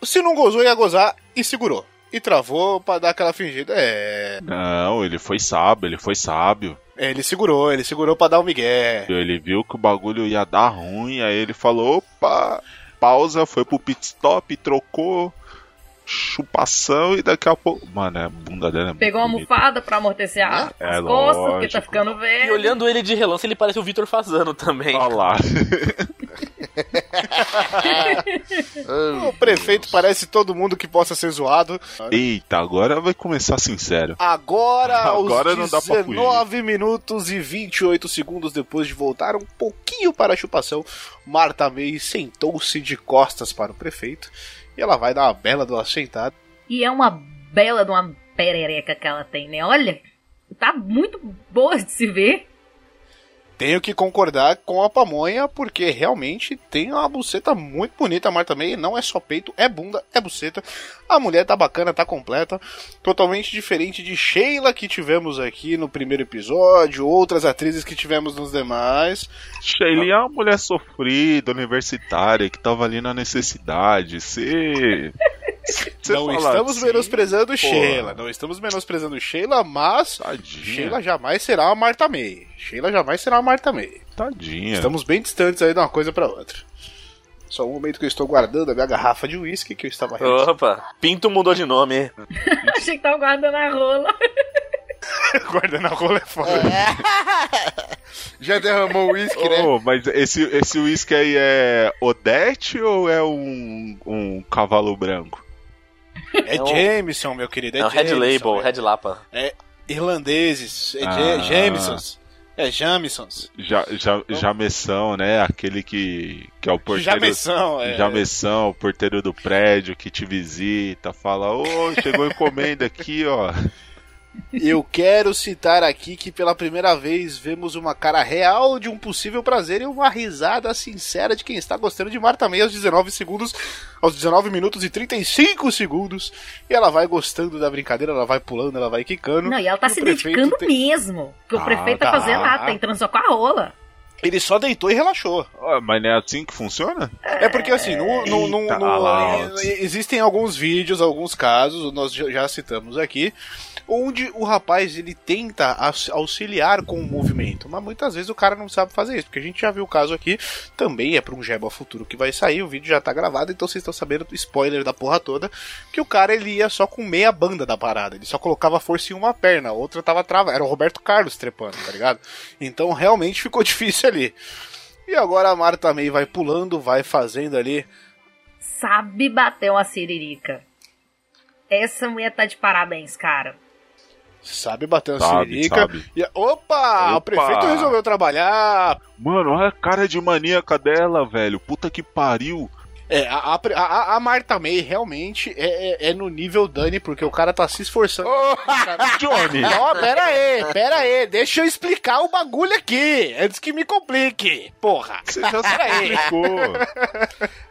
se não gozou ia gozar e segurou. E travou pra dar aquela fingida. É. Não, ele foi sábio, ele foi sábio. é, Ele segurou, ele segurou pra dar um migué. Ele viu que o bagulho ia dar ruim, aí ele falou, opa, pausa, foi pro pit stop, trocou, chupação e daqui a pouco. Mano, é, a bunda dela é Pegou uma almofada pra amortecear É, as costas, porque tá ficando E velho. olhando ele de relance, ele parece o Vitor Fazano também. Olha lá. [LAUGHS] [LAUGHS] O prefeito parece todo mundo que possa ser zoado. Eita, agora vai começar sincero. Agora, [LAUGHS] aos Agora não dá pra 19 minutos e 28 segundos depois de voltar um pouquinho para a chupação, Marta May sentou-se de costas para o prefeito e ela vai dar uma bela de uma sentada. E é uma bela de uma perereca que ela tem, né? Olha, tá muito boa de se ver. Tenho que concordar com a pamonha, porque realmente tem uma buceta muito bonita, Marta May. Não é só peito, é bunda, é buceta. A mulher tá bacana, tá completa. Totalmente diferente de Sheila que tivemos aqui no primeiro episódio, outras atrizes que tivemos nos demais. Shelly é uma mulher sofrida, universitária, que tava ali na necessidade. Você. Não estamos menosprezando porra, Sheila, não estamos menosprezando Sheila, mas Tadinha. Sheila jamais será uma Marta May. Sheila jamais será uma Marta May. Tadinha. Estamos bem distantes aí de uma coisa pra outra. Só um momento que eu estou guardando a minha garrafa de uísque que eu estava Opa, Pinto mudou de nome. [LAUGHS] Achei que tava guardando a rola. [LAUGHS] guardando a rola é foda. Já derramou o uísque, né? Oh, mas esse esse uísque aí é Odete ou é um, um cavalo branco? É, É um- Jameson, meu querido. É, É um Red Jameson, Label, é. Red Lapa. Irlandeses. É Ah. Ja- Jamesons. É Jamesons. Ja, ja, jameção, né? Aquele que, que é o porteiro. Jameção, é. Jameção, o porteiro do prédio que te visita, fala: Ô, chegou encomenda aqui, ó. Eu quero citar aqui que pela primeira vez vemos uma cara real de um possível prazer e uma risada sincera de quem está gostando de Marta May aos 19 segundos, aos 19 minutos e 35 segundos. E ela vai gostando da brincadeira, ela vai pulando, ela vai quicando. Não, e ela tá o se dedicando tem- mesmo. Ah, o prefeito tá tá. fazendo nada, tá entrando só com a rola. Ele só deitou e relaxou. Ah, Mas não é assim que funciona? É porque assim, no, no- no- no- existem alguns vídeos, alguns casos, nós já citamos aqui, onde o rapaz ele tenta aux- auxiliar com o movimento, mas muitas vezes o cara não sabe fazer isso, porque a gente já viu o caso aqui, também é para um Jeba futuro que vai sair, o vídeo já tá gravado, então vocês estão sabendo do spoiler da porra toda, que o cara ele ia só com meia banda da parada, ele só colocava força em uma perna, a outra tava travada, era o Roberto Carlos trepando, tá ligado? Então realmente ficou [LAUGHS] difícil ali. E agora a Marta May vai pulando, vai fazendo ali Sabe bater uma siririca. Essa mulher tá de parabéns, cara. Sabe bater uma Sabe, siririca. sabe. E, opa, O Opa! prefeito resolveu trabalhar. Mano, olha a cara de maníaca dela, velho. Puta que pariu. É, a, a, a- a Marta May realmente é, é- é no nível Dani, porque o cara tá se esforçando. [LAUGHS] Johnny! Ó, pera aí, pera aí, deixa eu explicar o bagulho aqui, antes que me complique. Porra, Você já explicou.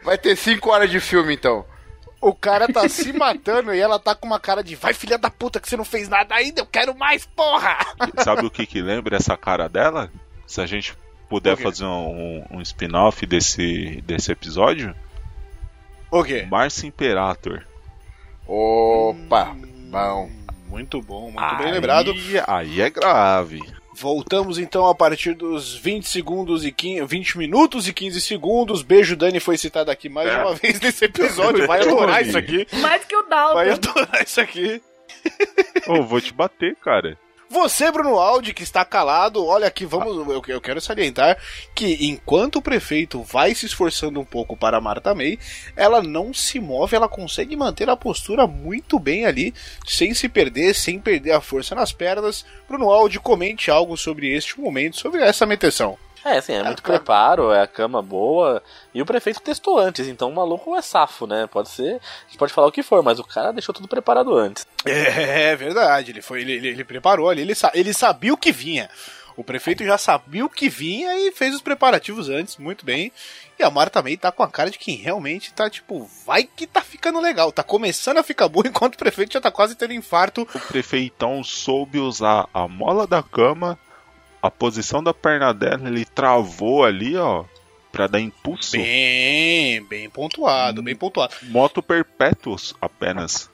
Vai ter 5 horas de filme então. O cara tá se matando e ela tá com uma cara de vai filha da puta que você não fez nada ainda, eu quero mais, porra. Sabe o que que lembra essa cara dela? Se a gente puder fazer um, um spin-off desse, desse episódio? O quê? Márcio Imperator. Opa, bom. Muito bom, muito bem lembrado. Aí é grave. Voltamos então a partir dos 20 segundos e 15, 20 minutos e 15 segundos. Beijo Dani foi citado aqui mais É. uma vez nesse episódio. Vai [LAUGHS] adorar isso aqui. Mais que o Dalton. Vai adorar isso aqui. Ô, vou te bater, cara. Você, Bruno Aldi, que está calado, olha aqui, vamos. Eu, eu quero salientar que enquanto o prefeito vai se esforçando um pouco para a Marta May, ela não se move, ela consegue manter a postura muito bem ali, sem se perder, sem perder a força nas pernas. Bruno Aldi, comente algo sobre este momento, sobre essa meteção. É, assim, é muito preparo, é a cama boa. E o prefeito testou antes, então o maluco é safo, né? Pode ser. A gente pode falar o que for, mas o cara deixou tudo preparado antes. É verdade, ele foi, ele, ele, ele preparou ali, ele, ele sabia o que vinha. O prefeito já sabia o que vinha e fez os preparativos antes, muito bem. E a Mara também tá com a cara de quem realmente tá, tipo, vai que tá ficando legal, tá começando a ficar boa, [LAUGHS] enquanto o prefeito já tá quase tendo infarto. O prefeitão soube usar a mola da cama, a posição da perna dela, ele travou ali, ó, pra dar impulso. Bem, bem pontuado, bem pontuado. Moto perpétuos apenas.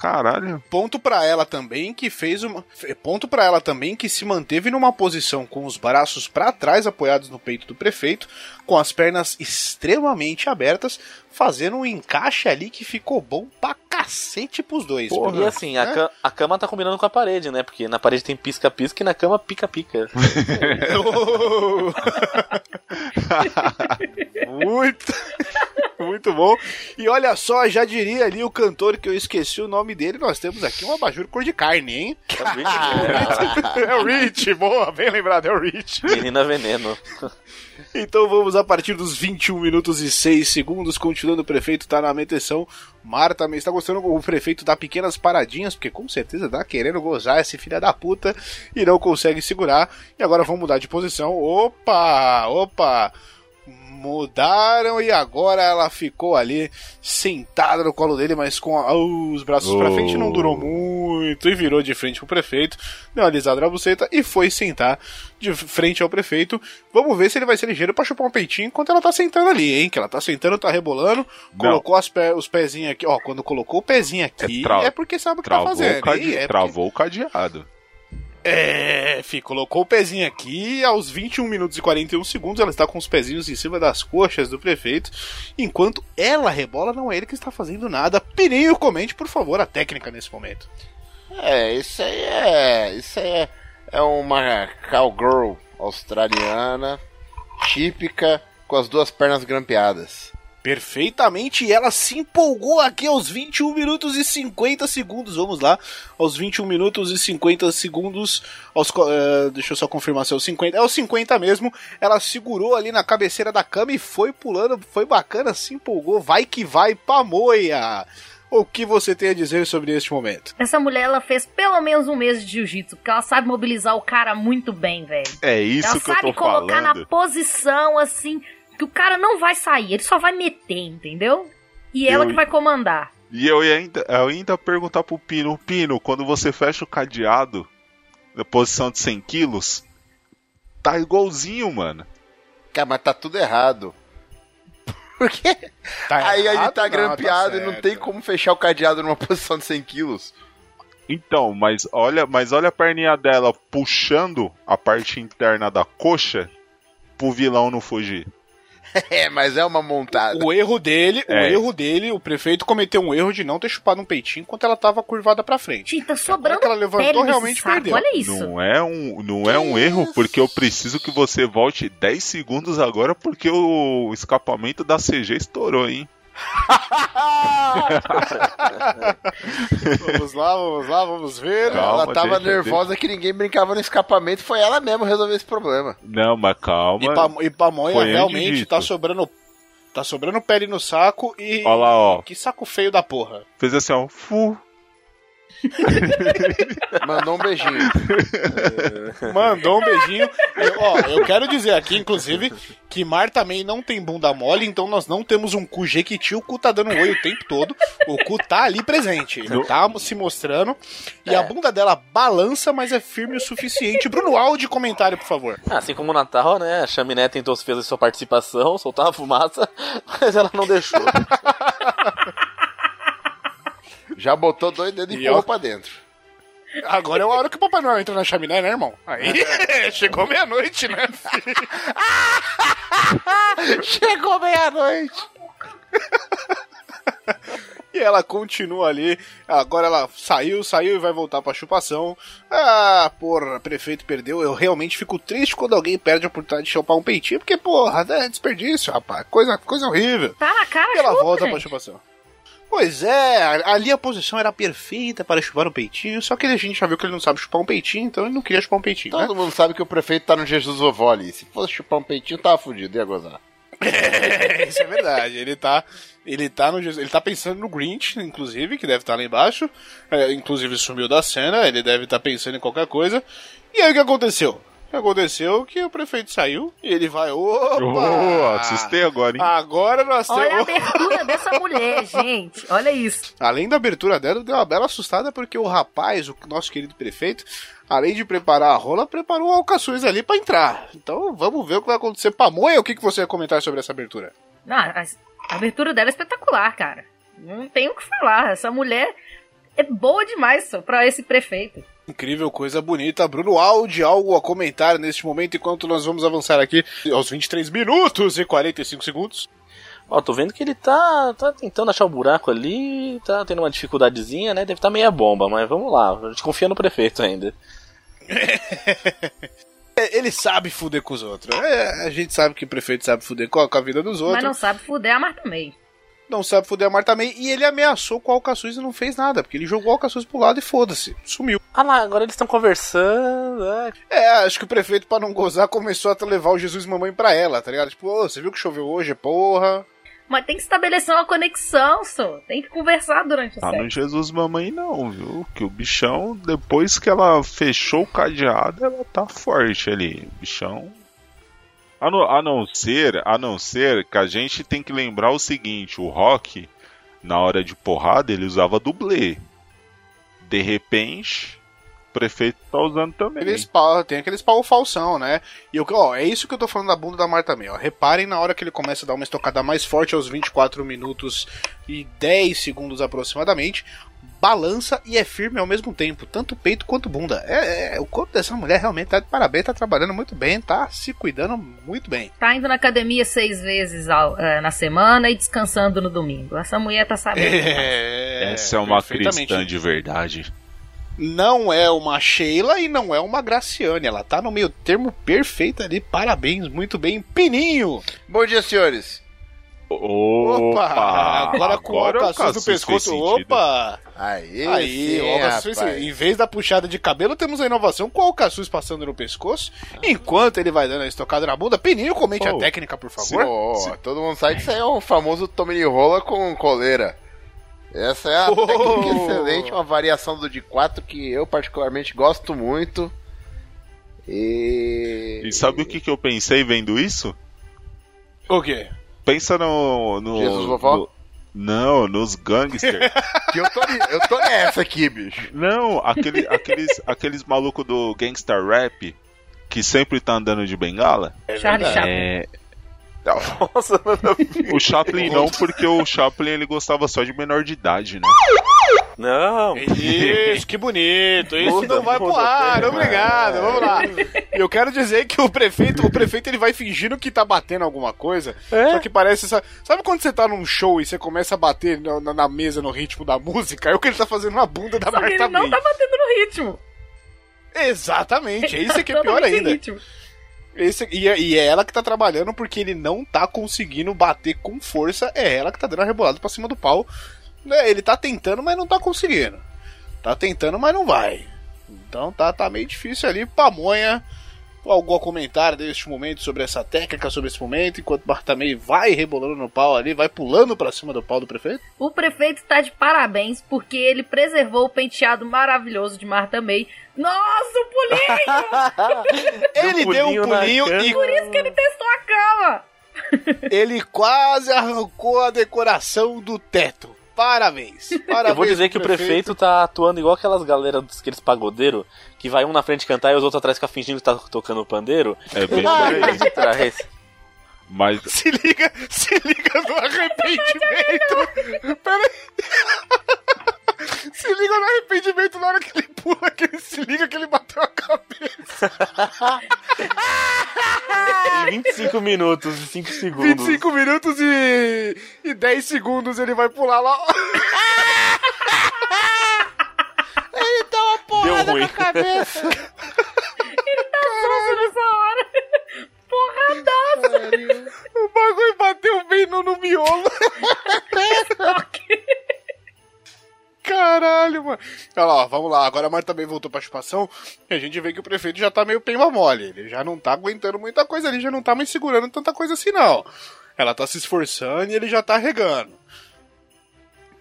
Caralho. Ponto pra ela também que fez uma. Ponto pra ela também que se manteve numa posição com os braços pra trás apoiados no peito do prefeito, com as pernas extremamente abertas, fazendo um encaixe ali que ficou bom pra cacete pros dois. Porra. E assim, a, É. ca- a cama tá combinando com a parede, né? Porque na parede tem pisca-pisca e na cama pica-pica. [LAUGHS] [LAUGHS] [LAUGHS] muito, [LAUGHS] muito bom. E olha só, já diria ali o cantor que eu esqueci o nome dele, nós temos aqui um abajur cor de carne, hein? é o Rich, boa, bem lembrado, é o Rich. Menina veneno. Então vamos a partir dos 21 minutos e 6 segundos, continuando o prefeito tá na meteção. Marta também está gostando, o prefeito dá pequenas paradinhas, porque com certeza tá querendo gozar esse filho da puta e não consegue segurar. E agora vamos mudar de posição. Opa, opa. Mudaram e agora ela ficou ali sentada no colo dele, mas com a- os braços pra Oh. frente não durou muito e virou de frente pro prefeito, deu uma alisada na buceta e foi sentar de frente ao prefeito. Vamos ver se ele vai ser ligeiro pra chupar um peitinho enquanto ela tá sentando ali, hein? Que ela tá sentando, tá rebolando, colocou as pé- os pezinhos aqui, ó. Quando colocou o pezinho aqui, é, tra- porque sabe o que tá fazendo. o, cade... É porque- Travou o cadeado. É, fi, colocou o pezinho aqui, aos 21 minutos e 41 segundos ela está com os pezinhos em cima das coxas do prefeito, enquanto ela rebola, não é ele que está fazendo nada. Pininho, comente, por favor, a técnica nesse momento. É, isso aí é. Isso aí é, é uma cowgirl australiana, típica, com as duas pernas grampeadas. Perfeitamente, e ela se empolgou aqui aos 21 minutos e 50 segundos. Vamos lá, aos 21 minutos e 50 segundos. Aos, eh, deixa eu só confirmar se é os 50. É os 50 mesmo. Ela segurou ali na cabeceira da cama e foi pulando. Foi bacana, se empolgou. Vai que vai, Pamoia! o que você tem a dizer sobre este momento? Essa mulher, ela fez pelo menos um mês de jiu-jitsu, porque ela sabe mobilizar o cara muito bem, velho. É isso Ela que eu sabe tô colocar falando. na posição, assim, que o cara não vai sair, ele só vai meter, entendeu? E ela Eu- que vai comandar. E eu ia ainda, eu ainda perguntar pro Pino, Pino, quando você fecha o cadeado na posição de 100 quilos, tá igualzinho, mano. Cara, mas tá tudo errado. [LAUGHS] Porque Tá aí ele errado? tá Não, grampeado e não tem como fechar o cadeado numa [LAUGHS] posição de 100 quilos. Então, mas olha, mas olha a perninha dela puxando a parte interna da coxa pro vilão não fugir. [LAUGHS] É, mas é uma montada. O erro dele, o É. erro dele, o prefeito cometeu um erro de não ter chupado um peitinho enquanto ela tava curvada pra frente. Gente, tá sobrando que ela levantou, realmente saco, perdeu. olha isso. Não é um, não é um erro, porque eu preciso que você volte 10 segundos agora, porque o escapamento da CG estourou, hein? [LAUGHS] vamos lá, vamos lá, vamos ver. Calma, ela tava deixa, nervosa que ninguém brincava no escapamento, foi ela mesmo resolver esse problema. Não, mas calma. E, pa, e pamonha realmente dito. tá sobrando. Tá sobrando pele no saco e. Ó lá, ó. Que saco feio da porra. Fez assim, ó. Fu. [LAUGHS] Mandou um beijinho. Mandou um beijinho. Eu, ó, eu quero dizer aqui, inclusive, que Mar também não tem bunda mole, então nós não temos um cu jequiti, o cu tá dando um oi o tempo todo. O cu tá ali presente. Ele tá se mostrando. E a bunda dela balança, mas é firme o suficiente. Bruno, áudio e comentário, por favor. Assim como o Natal, né? A Chaminé tentou fazer sua participação, soltar a fumaça, [LAUGHS] mas ela não deixou. [LAUGHS] Já botou dois dedos e empurrou pra dentro. Agora é a hora que o Papai Noel entra na chaminé, né, irmão? Aí, [LAUGHS] chegou meia-noite, né? [LAUGHS] Chegou meia-noite. [LAUGHS] E ela continua ali. Agora ela saiu, saiu e vai voltar pra chupação. Ah, porra, prefeito perdeu. Eu realmente fico triste quando alguém perde a oportunidade de chupar um peitinho, porque, porra, é desperdício, rapaz. Coisa, coisa horrível. Tá na cara, E ela chupa, volta pra gente. chupação. Pois é, ali a posição era perfeita para chupar um peitinho, só que a gente já viu que ele não sabe chupar um peitinho, então ele não queria chupar um peitinho, né? Todo mundo sabe que o prefeito tá no Jesus Vovó ali. Se fosse chupar um peitinho, tava fudido, ia gozar. Isso é verdade. Ele tá, ele tá no, ele tá pensando no Grinch, inclusive, que deve estar lá embaixo. É, inclusive sumiu da cena. Ele deve estar pensando em qualquer coisa. E aí o que aconteceu? O que aconteceu que o prefeito saiu e ele vai. Opa! Oh, assustei agora, hein? Agora nós Olha a temos. abertura dessa mulher, [LAUGHS] gente. Olha isso. Além da abertura dela, deu uma bela assustada porque o rapaz, o nosso querido prefeito, além de preparar a rola, preparou alcaçuz ali pra entrar. Então vamos ver o que vai acontecer. Pamonha, o que, que você ia comentar sobre essa abertura? Não, a a abertura dela é espetacular, cara. Não tem o que falar. Essa mulher é boa demais só pra esse prefeito. Incrível, coisa bonita. Bruno Aldi, algo a comentar neste momento enquanto nós vamos avançar aqui aos 23 minutos e 45 segundos. Ó, tô vendo que ele tá, tá tentando achar o buraco ali, tá tendo uma dificuldadezinha, né? Deve estar meia bomba, mas vamos lá, a gente confia no prefeito ainda. [LAUGHS] É, Ele sabe fuder com os outros. É, a gente sabe que o prefeito sabe fuder com a, vida dos Mas outros. não Não... sabe fuder a Marta May. Sabe fuder a Marta May. E ele ameaçou com o Alcaçuz e não fez nada. Porque ele jogou o Alcaçuz pro lado e foda-se. Sumiu. Ah lá, agora eles estão conversando. é. É, acho que o prefeito, pra não gozar, começou a levar o Jesus Mamãe pra ela, tá ligado? Tipo, ô, você viu que choveu hoje? Porra. Mas tem que estabelecer uma conexão, só. Tem que conversar durante o Tá no sexo. Jesus Mamãe não, viu? Que o bichão, depois que ela fechou o cadeado, ela tá forte ali. O bichão. A não, a não ser, a não ser que a gente tem que lembrar o seguinte, o Rock, na hora de porrada, ele usava dublê. De repente, o prefeito tá usando também. Aqueles pau, tem aqueles pau falsão, né? E que, ó, é isso que eu tô falando da bunda da Marta May, ó. Reparem na hora que ele começa a dar uma estocada mais forte aos 24 minutos e 10 segundos aproximadamente. Balança e é firme ao mesmo tempo, tanto peito quanto bunda. É, é, o corpo dessa mulher realmente tá de parabéns, tá trabalhando muito bem, tá se cuidando muito bem. Tá indo na academia seis vezes ao- eh, na semana e descansando no domingo. Essa mulher tá sabendo. É, Essa é uma cristã de verdade. Não é uma Sheila e não é uma Graciane. Ela tá no meio termo perfeito ali. Parabéns, muito bem. Pininho! Bom dia, senhores. Opa! Agora com o Agora alcaçuz no Cassius fez pescoço. Opa! Aí, Aí, sim, o alcaçuz. Em vez da puxada de cabelo, temos a inovação com o alcaçuz passando no pescoço. Enquanto ele vai dando a estocada na bunda. Pininho, comente a Oh, técnica, por favor. Pô, todo mundo sabe que isso aí é o famoso Tommy Rola com coleira. Essa é a Oh! técnica excelente, uma variação do de 4 que eu particularmente gosto muito. E. E sabe o que, que eu pensei vendo isso? O quê? Pensa no. no Jesus Vovó? no- não, nos gangsters. [LAUGHS] Que eu, tô, eu tô nessa aqui, bicho. não, aquele, aqueles, aqueles malucos do gangster rap que sempre tá andando de bengala. Charlie Chaplin. É, [LAUGHS] Nossa, o Chaplin não, porque o Chaplin ele gostava só de menor de idade, né? não. [LAUGHS] Isso, que bonito. Isso Muda, não vai pro ar, obrigado. Vamos lá. Eu quero dizer que o prefeito, o prefeito ele vai fingindo que tá batendo alguma coisa. É? Só que parece. Sabe, sabe quando você tá num show e você começa a bater na, na- mesa no ritmo da música? É o que ele tá fazendo na bunda da Só Marta ele não May. tá batendo no ritmo. Exatamente, é isso que é [LAUGHS] pior ainda. ritmo. Esse, e, é- e é ela que tá trabalhando porque ele não tá conseguindo bater com força. É ela que tá dando a rebolada pra cima do pau. Né, Ele tá tentando, mas não tá conseguindo. Tá tentando, mas não vai. Então tá, tá meio difícil ali. Pamonha, algum comentário deste momento sobre essa técnica, sobre esse momento, enquanto Marta May vai rebolando no pau ali, vai pulando pra cima do pau do prefeito? O prefeito tá de parabéns porque ele preservou o penteado maravilhoso de Marta May. Nossa, o pulinho! [LAUGHS] Ele deu um pulinho e Por isso que ele testou a cama! ele quase arrancou a decoração do teto. Parabéns. Parabéns [LAUGHS] Eu vou dizer que o prefeito tá atuando igual aquelas galera dos aqueles pagodeiros que vai um na frente cantar e os outros atrás ficam fingindo que tá tocando o pandeiro. É bem de trás. Mas Se liga, se liga no [LAUGHS] arrependimento. Pera aí. Se liga no arrependimento na hora que ele pula, que ele se liga que ele bateu a cabeça. Em 25 minutos e 5 segundos. 25 minutos e, e 10 segundos ele vai pular lá. ele dá uma Deu porrada ruim. na cabeça. Nossa, nessa hora! Olha lá, vamos lá. Agora a Marta também voltou pra chupação. E a gente vê que o prefeito já tá meio pemba mole. Ele já não tá aguentando muita coisa ali, já não tá mais segurando tanta coisa assim, não. Ela tá se esforçando e ele já tá regando.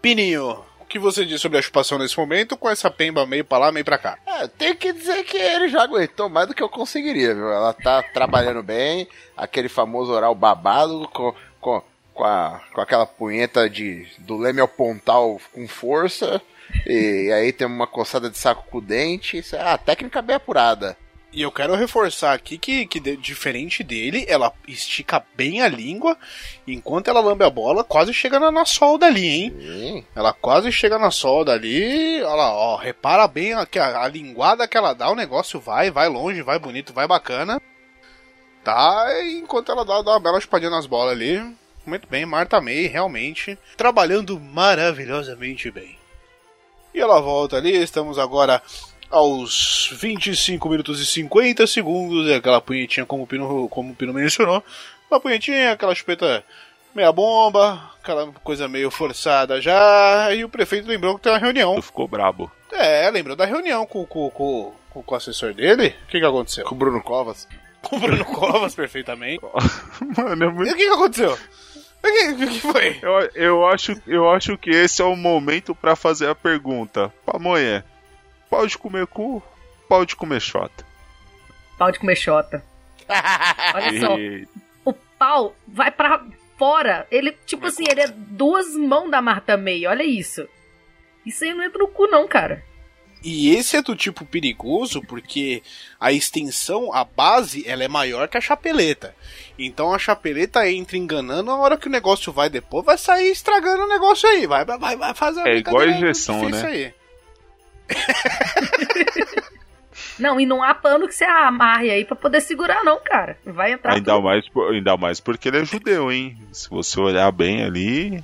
Pininho, o que você diz sobre a chupação nesse momento com essa pemba meio pra lá, meio pra cá? É, tem que dizer que ele já aguentou mais do que eu conseguiria, viu? Ela tá trabalhando bem, aquele famoso oral babado com, com, com, a, com aquela punheta de, do leme ao pontal com força. E aí tem uma coçada de saco com o dente. Isso é a técnica bem apurada. E eu quero reforçar aqui que, que de- diferente dele, ela estica bem a língua, enquanto ela lambe a bola, quase chega na, na solda ali, hein? Sim. Ela quase chega na solda ali, olha lá, ó, repara bem a, a, a linguada que ela dá, o negócio vai, vai longe, vai bonito, vai bacana. Tá, enquanto ela dá, dá uma bela chupadinha nas bolas ali. Muito bem, Marta May, realmente, trabalhando maravilhosamente bem. E ela volta ali, estamos agora aos 25 minutos e 50 segundos, e aquela punhetinha como o Pino, como o Pino mencionou. Uma punhetinha, aquela chupeta meia bomba, aquela coisa meio forçada já, e o prefeito lembrou que tem uma reunião. ficou brabo. É, lembrou da reunião com, com, com, com, o assessor dele. O que, que aconteceu? Com o Bruno Covas. Com o Bruno Covas, [LAUGHS] perfeitamente. [LAUGHS] Mano, é E muito... o que, que aconteceu? O que, o que foi? eu, eu, acho, eu acho que esse é o momento pra fazer a pergunta. Pamonha, pode comer cu? Pode comer xota. Pau de comer xota. [LAUGHS] Olha só, E- o pau vai pra fora. Ele, tipo assim, ele é duas mãos da Marta May. Olha isso. Isso aí não entra no cu, não, cara. E esse é do tipo perigoso porque a extensão, a base, ela é maior que a chapeleta. Então a chapeleta entra enganando, a hora que o negócio vai depois, vai sair estragando o negócio aí. Vai, vai, vai fazer a É igual a injeção, né? Aí. [LAUGHS] Não, e não há pano que você amarre aí pra poder segurar, não, cara. Vai entrar Ainda tudo. mais, por- ainda mais porque ele é judeu, hein? Se você olhar bem ali,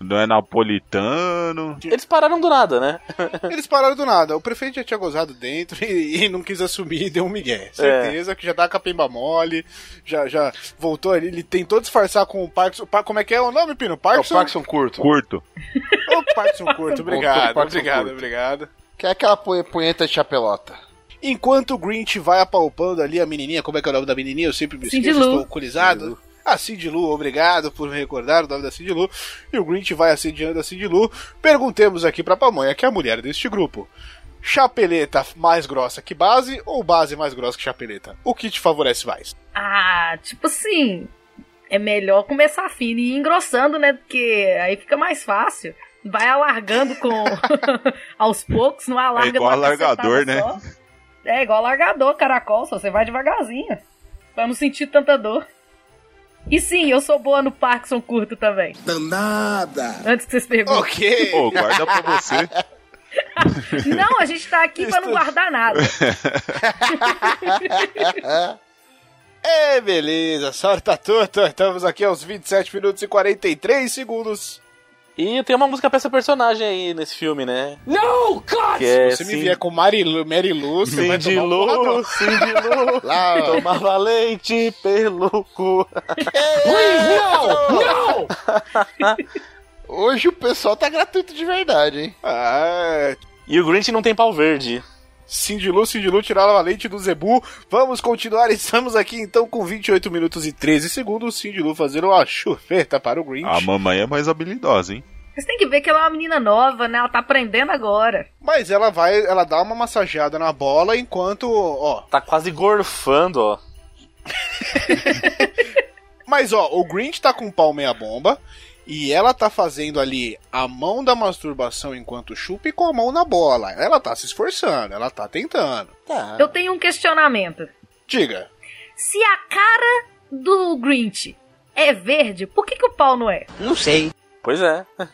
não é napolitano. Eles pararam do nada, né? [LAUGHS] Eles pararam do nada. O prefeito já tinha gozado dentro [LAUGHS] e, e não quis assumir e deu um migué. Certeza que já tá com a pemba mole, já, já voltou ali. Ele tentou disfarçar com o Parkinson. Como é que é o nome, Pino? É o Parkinson? Parkinson curto. Curto. O [LAUGHS] Parkinson curto. Obrigado, Parkinson obrigado, curto. obrigado. Que é aquela pu- punheta de chapelota. Enquanto o Grinch vai apalpando ali a menininha, como é que é o nome da menininha? Eu sempre me Cindy esqueço, Lou. estou alcoolizado. A Cindy Lou, obrigado por me recordar o nome da Cindy Lou. E o Grinch vai assediando a Cindy Lou. Perguntemos aqui pra pamonha, que é a mulher deste grupo. Chapeleta mais grossa que base ou base mais grossa que chapeleta? O que te favorece mais? Ah, tipo assim, é melhor começar fino e ir engrossando, né? Porque aí fica mais fácil. Vai alargando com [LAUGHS] aos poucos, não alarga É igual alargador, né? só. É igual alargador, caracol, só você vai devagarzinho. Pra não sentir tanta dor. E sim, eu sou boa no Parkinson curto também. Danada! Antes que vocês perguntem. Ok! Pô, guarda pra você. [LAUGHS] Não, a gente tá aqui pra não guardar nada. [LAUGHS] É, beleza, sorte tudo. Estamos aqui aos 27 minutos e 43 segundos. E tem uma música pra essa personagem aí nesse filme, né? No, God! Que é Se você me vier com Marilu, Mary Lu, você vai Cindy tomar um Lou, porradão. [LAUGHS] Cindy Lou, Lá, tomava leite pelo cu. Please, no! No! Hoje o pessoal tá gratuito de verdade, hein? Ah, E o Grinch não tem pau verde. Cindy Lu, Cindy Lu tiraram a leite do Zebu. Vamos continuar, [LAUGHS] estamos aqui então com 28 minutos e 13 segundos. Cindy Lu fazendo uma chufeta para o Grinch. A mamãe é mais habilidosa, hein? Vocês têm que ver que ela é uma menina nova, né? Ela tá aprendendo agora. Mas ela vai, ela dá uma massageada na bola enquanto, ó. Tá quase gorfando, ó. [LAUGHS] Mas ó, o Grinch tá com o pau meia bomba. E ela tá fazendo ali a mão da masturbação enquanto chupa e com a mão na bola. Ela tá se esforçando, ela tá tentando. Tá. Eu tenho um questionamento. Diga. Se a cara do Grinch é verde, por que, que o pau não é? Não sei. Pois é. [LAUGHS]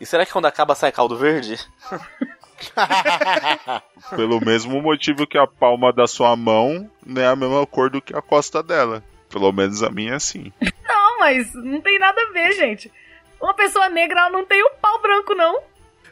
E será que quando acaba sai caldo verde? [LAUGHS] Pelo mesmo motivo que a palma da sua mão não é a mesma cor do que a costa dela. Pelo menos a minha é assim. [LAUGHS] Não, mas não tem nada a ver, gente. Uma pessoa negra ela não tem o pau branco, não.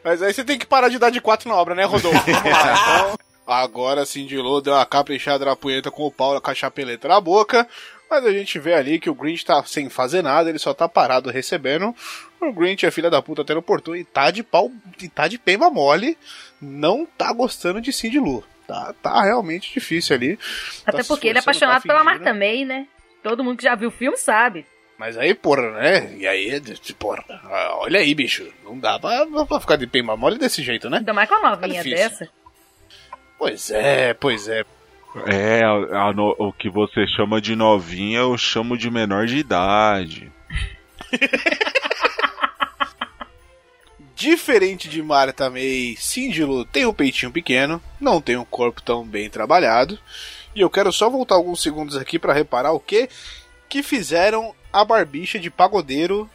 Mas aí você tem que parar de dar de quatro na obra, né, Rodolfo? [LAUGHS] Então. Agora Cindy Lou deu uma caprichada na punheta com o pau com a chapeleta na boca. Mas a gente vê ali que o Grinch tá sem fazer nada, ele só tá parado recebendo. O Grinch é filha da puta até no portão e tá de pau, e tá de pemba mole. Não tá gostando de Cindy Lou. Tá, tá realmente difícil ali. Até Tá porque ele é apaixonado tá pela fingindo. Marta May, né? Todo mundo que já viu o filme sabe. Mas aí, porra, né? E aí, porra, olha aí, bicho. Não dá pra, pra ficar de pemba mole desse jeito, né? Ainda mais com a novinha difícil. dessa. Pois é, pois é. É, a- a no- o que você chama de novinha, eu chamo de menor de idade. [LAUGHS] Diferente de Marta May, Cindy Lou tem um peitinho pequeno, não tem um corpo tão bem trabalhado. E eu quero só voltar alguns segundos aqui pra reparar o que que fizeram a barbicha de pagodeiro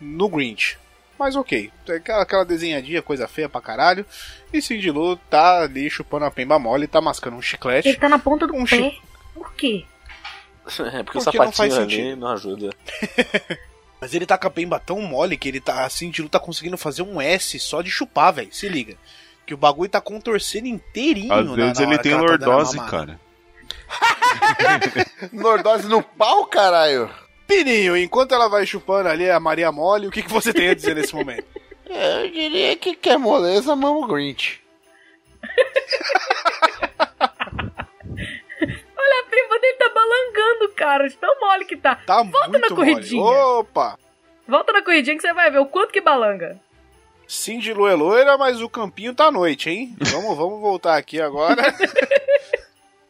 no Grinch. Mas ok, aquela, aquela desenhadinha, coisa feia pra caralho. E Cindy Lou tá ali chupando a pemba mole, tá mascando um chiclete. Ele tá na ponta do Um pé. chi- Por quê? [LAUGHS] É, porque, o Porque não faz sapatinho ali sentido. não ajuda. [LAUGHS] Mas ele tá com a pemba tão mole que ele tá. A Cindy Lou tá conseguindo fazer um S só de chupar, velho. Se liga. Que o bagulho tá contorcendo inteirinho. Às na- vezes na ele tem tá lordose, mamada. cara. [LAUGHS] Nordose no pau, caralho. Pininho, enquanto ela vai chupando ali a Maria Mole, o que, que você tem a dizer nesse momento? É, [LAUGHS] eu diria que quer moleza, mama o Grinch. [LAUGHS] Olha, a prima dele tá balangando, cara. De tão mole que tá. Tá Volta muito na corridinha. mole. Opa! Volta na corridinha que você vai ver o quanto que balanga. Cindy Lu é loira, mas o campinho tá à noite, hein? Vamos, vamos voltar aqui agora. [LAUGHS]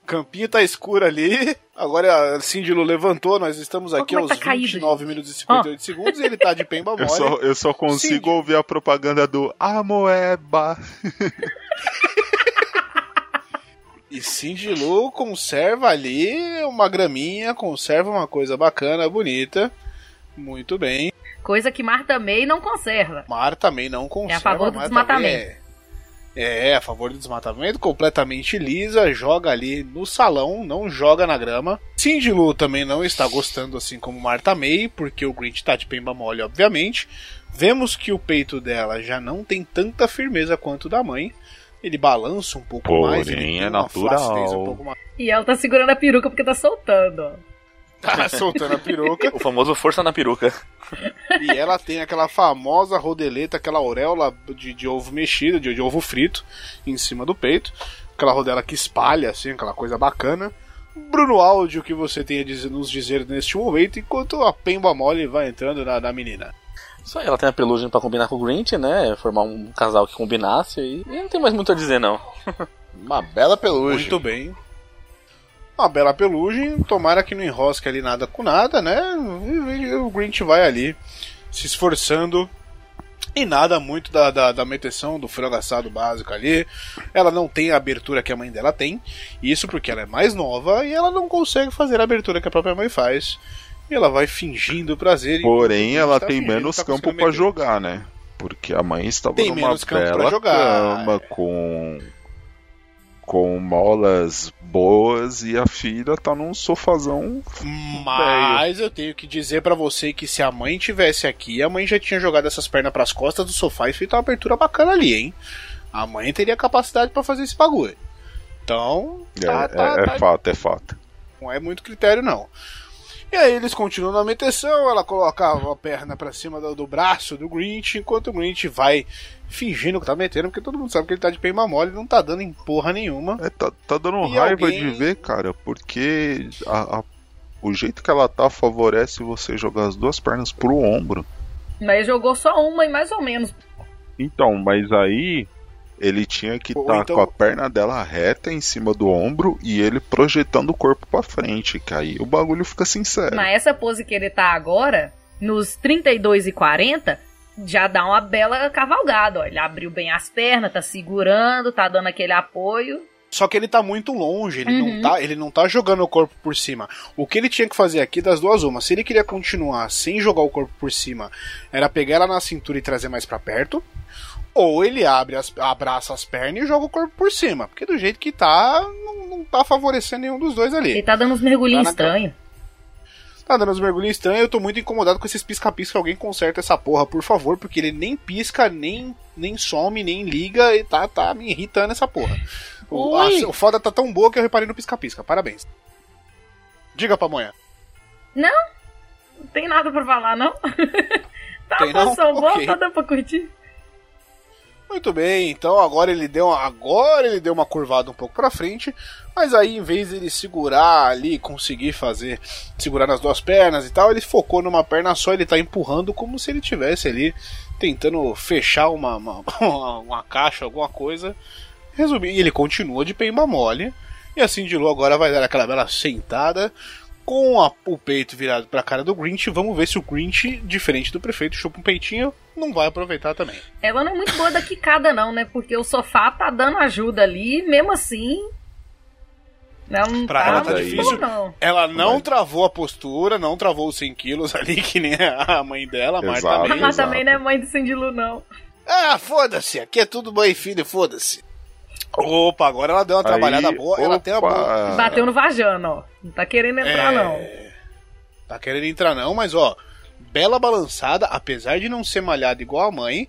campinho tá escuro ali. Agora a Cindy Lu levantou, nós estamos aqui é aos tá caído, 29 minutos e 58 segundos e ele tá de pemba mole. Eu só, eu só consigo Cindy. ouvir a propaganda do Amoeba. [LAUGHS] E Cindy Lu conserva ali uma graminha, conserva uma coisa bacana, bonita. Muito bem. Coisa que Marta May não conserva. Mar também não conserva. É a favor do Mar desmatamento. É, é, a favor do desmatamento, completamente lisa, joga ali no salão, não joga na grama. Cindy Lou também não está gostando assim como Marta May, porque o Grinch tá de pemba mole, obviamente. Vemos que o peito dela já não tem tanta firmeza quanto o da mãe. Ele balança um pouco mais, ele Porém, é natural. um pouco mais. E ela tá segurando a peruca porque tá soltando, ó. Tá [LAUGHS] soltando a peruca. O famoso força na peruca. E ela tem aquela famosa rodeleta, aquela auréola de, de ovo mexido, de, de ovo frito, em cima do peito. Aquela rodela que espalha, assim, aquela coisa bacana. Bruno Áudio, o que você tem a dizer- nos dizer neste momento, enquanto a Pemba Mole vai entrando na, na menina. Aí, ela tem a pelugem pra combinar com o Grinch, né? Formar um casal que combinasse e, e não tem mais muito a dizer, não. Uma bela pelugem. Muito bem. Uma bela pelugem, tomara que não enrosque ali nada com nada, né? E- O Grinch vai ali se esforçando. E nada muito da, da, da meteção do frango assado básico ali. Ela não tem a abertura que a mãe dela tem. Isso porque ela é mais nova e ela não consegue fazer a abertura que a própria mãe faz. E ela vai fingindo prazer. Porém, ela tá tem fingindo menos tá campo meter. jogar, né? Porque a mãe estava Tem numa menos campo pra bela jogar. cama com com molas boas e a filha tá num sofazão Mas eu tenho que dizer pra você que se a mãe tivesse aqui, a mãe já tinha jogado essas pernas pras costas do sofá e feito uma abertura bacana ali, hein? A mãe teria capacidade pra fazer esse bagulho. Então, tá, é, tá, é- é tá- fato, é fato. não é muito critério não. E aí eles continuam na meteção, ela colocava a perna pra cima do, do braço do Grinch, enquanto o Grinch vai fingindo que tá metendo, porque todo mundo sabe que ele tá de peima mole, não tá dando em porra nenhuma. É, tá, tá dando E raiva alguém- de ver, cara, porque a- a- o jeito que ela tá favorece você jogar as duas pernas pro ombro. Mas jogou só uma e mais ou menos. Então, mas aí ele tinha que estar então- com a perna dela reta em cima do ombro e ele projetando o corpo pra frente, que aí o bagulho fica sincero. Mas essa pose que ele tá agora, nos 32 e 40, já dá uma bela cavalgada. Ó. Ele abriu bem as pernas, tá segurando, tá dando aquele apoio. Só que ele tá muito longe, ele, Uhum. não tá, ele não tá jogando o corpo por cima. O que ele tinha que fazer aqui das duas uma, se ele queria continuar sem jogar o corpo por cima, era pegar ela na cintura e trazer mais pra perto, ou ele abre as, abraça as pernas e joga o corpo por cima, porque do jeito que tá, não, não tá favorecendo nenhum dos dois ali. Ele tá dando uns mergulhinhos Tá estranhos. Tá dando uns mergulhos estranhos, eu tô muito incomodado com esses pisca-pisca. Alguém conserta essa porra, por favor, porque ele nem pisca, nem, nem some, nem liga e tá, tá me irritando essa porra. O, a- o foda tá tão boa que eu reparei no pisca-pisca. Parabéns. Diga, Pamonha. Não, não tem nada pra falar, não. [LAUGHS] tá uma não? posição boa, tá dando pra curtir. Muito bem, então agora ele deu uma, agora ele deu uma curvada um pouco pra frente, mas aí em vez de ele segurar ali, conseguir fazer segurar nas duas pernas e tal, ele focou numa perna só, ele tá empurrando como se ele tivesse ali tentando fechar uma uma, [LAUGHS] uma, caixa, alguma coisa. Resumir, e ele continua de peima mole. E assim de Lu agora vai dar aquela bela sentada com a- o peito virado pra cara do Grinch. Vamos ver se o Grinch, diferente do prefeito, chupa um peitinho, não vai aproveitar também. Ela não é muito boa da quicada, não, né? Porque o sofá tá dando ajuda ali, mesmo assim. Ela não Pra tá ela tá difícil. boa, não. Ela não travou a postura, não travou os 100 quilos [LAUGHS] ali, que nem a mãe dela, a Marta. A. Marta também não é mãe do Cindy Lu, não. Ah, foda-se, aqui é tudo mãe e filho, foda-se. Opa, agora ela deu uma trabalhada Aí, boa, ela tem uma boa. opa. Bateu no vajano, ó. Não tá querendo entrar, É. não. Tá querendo entrar não, mas ó, bela balançada, apesar de não ser malhada igual a mãe,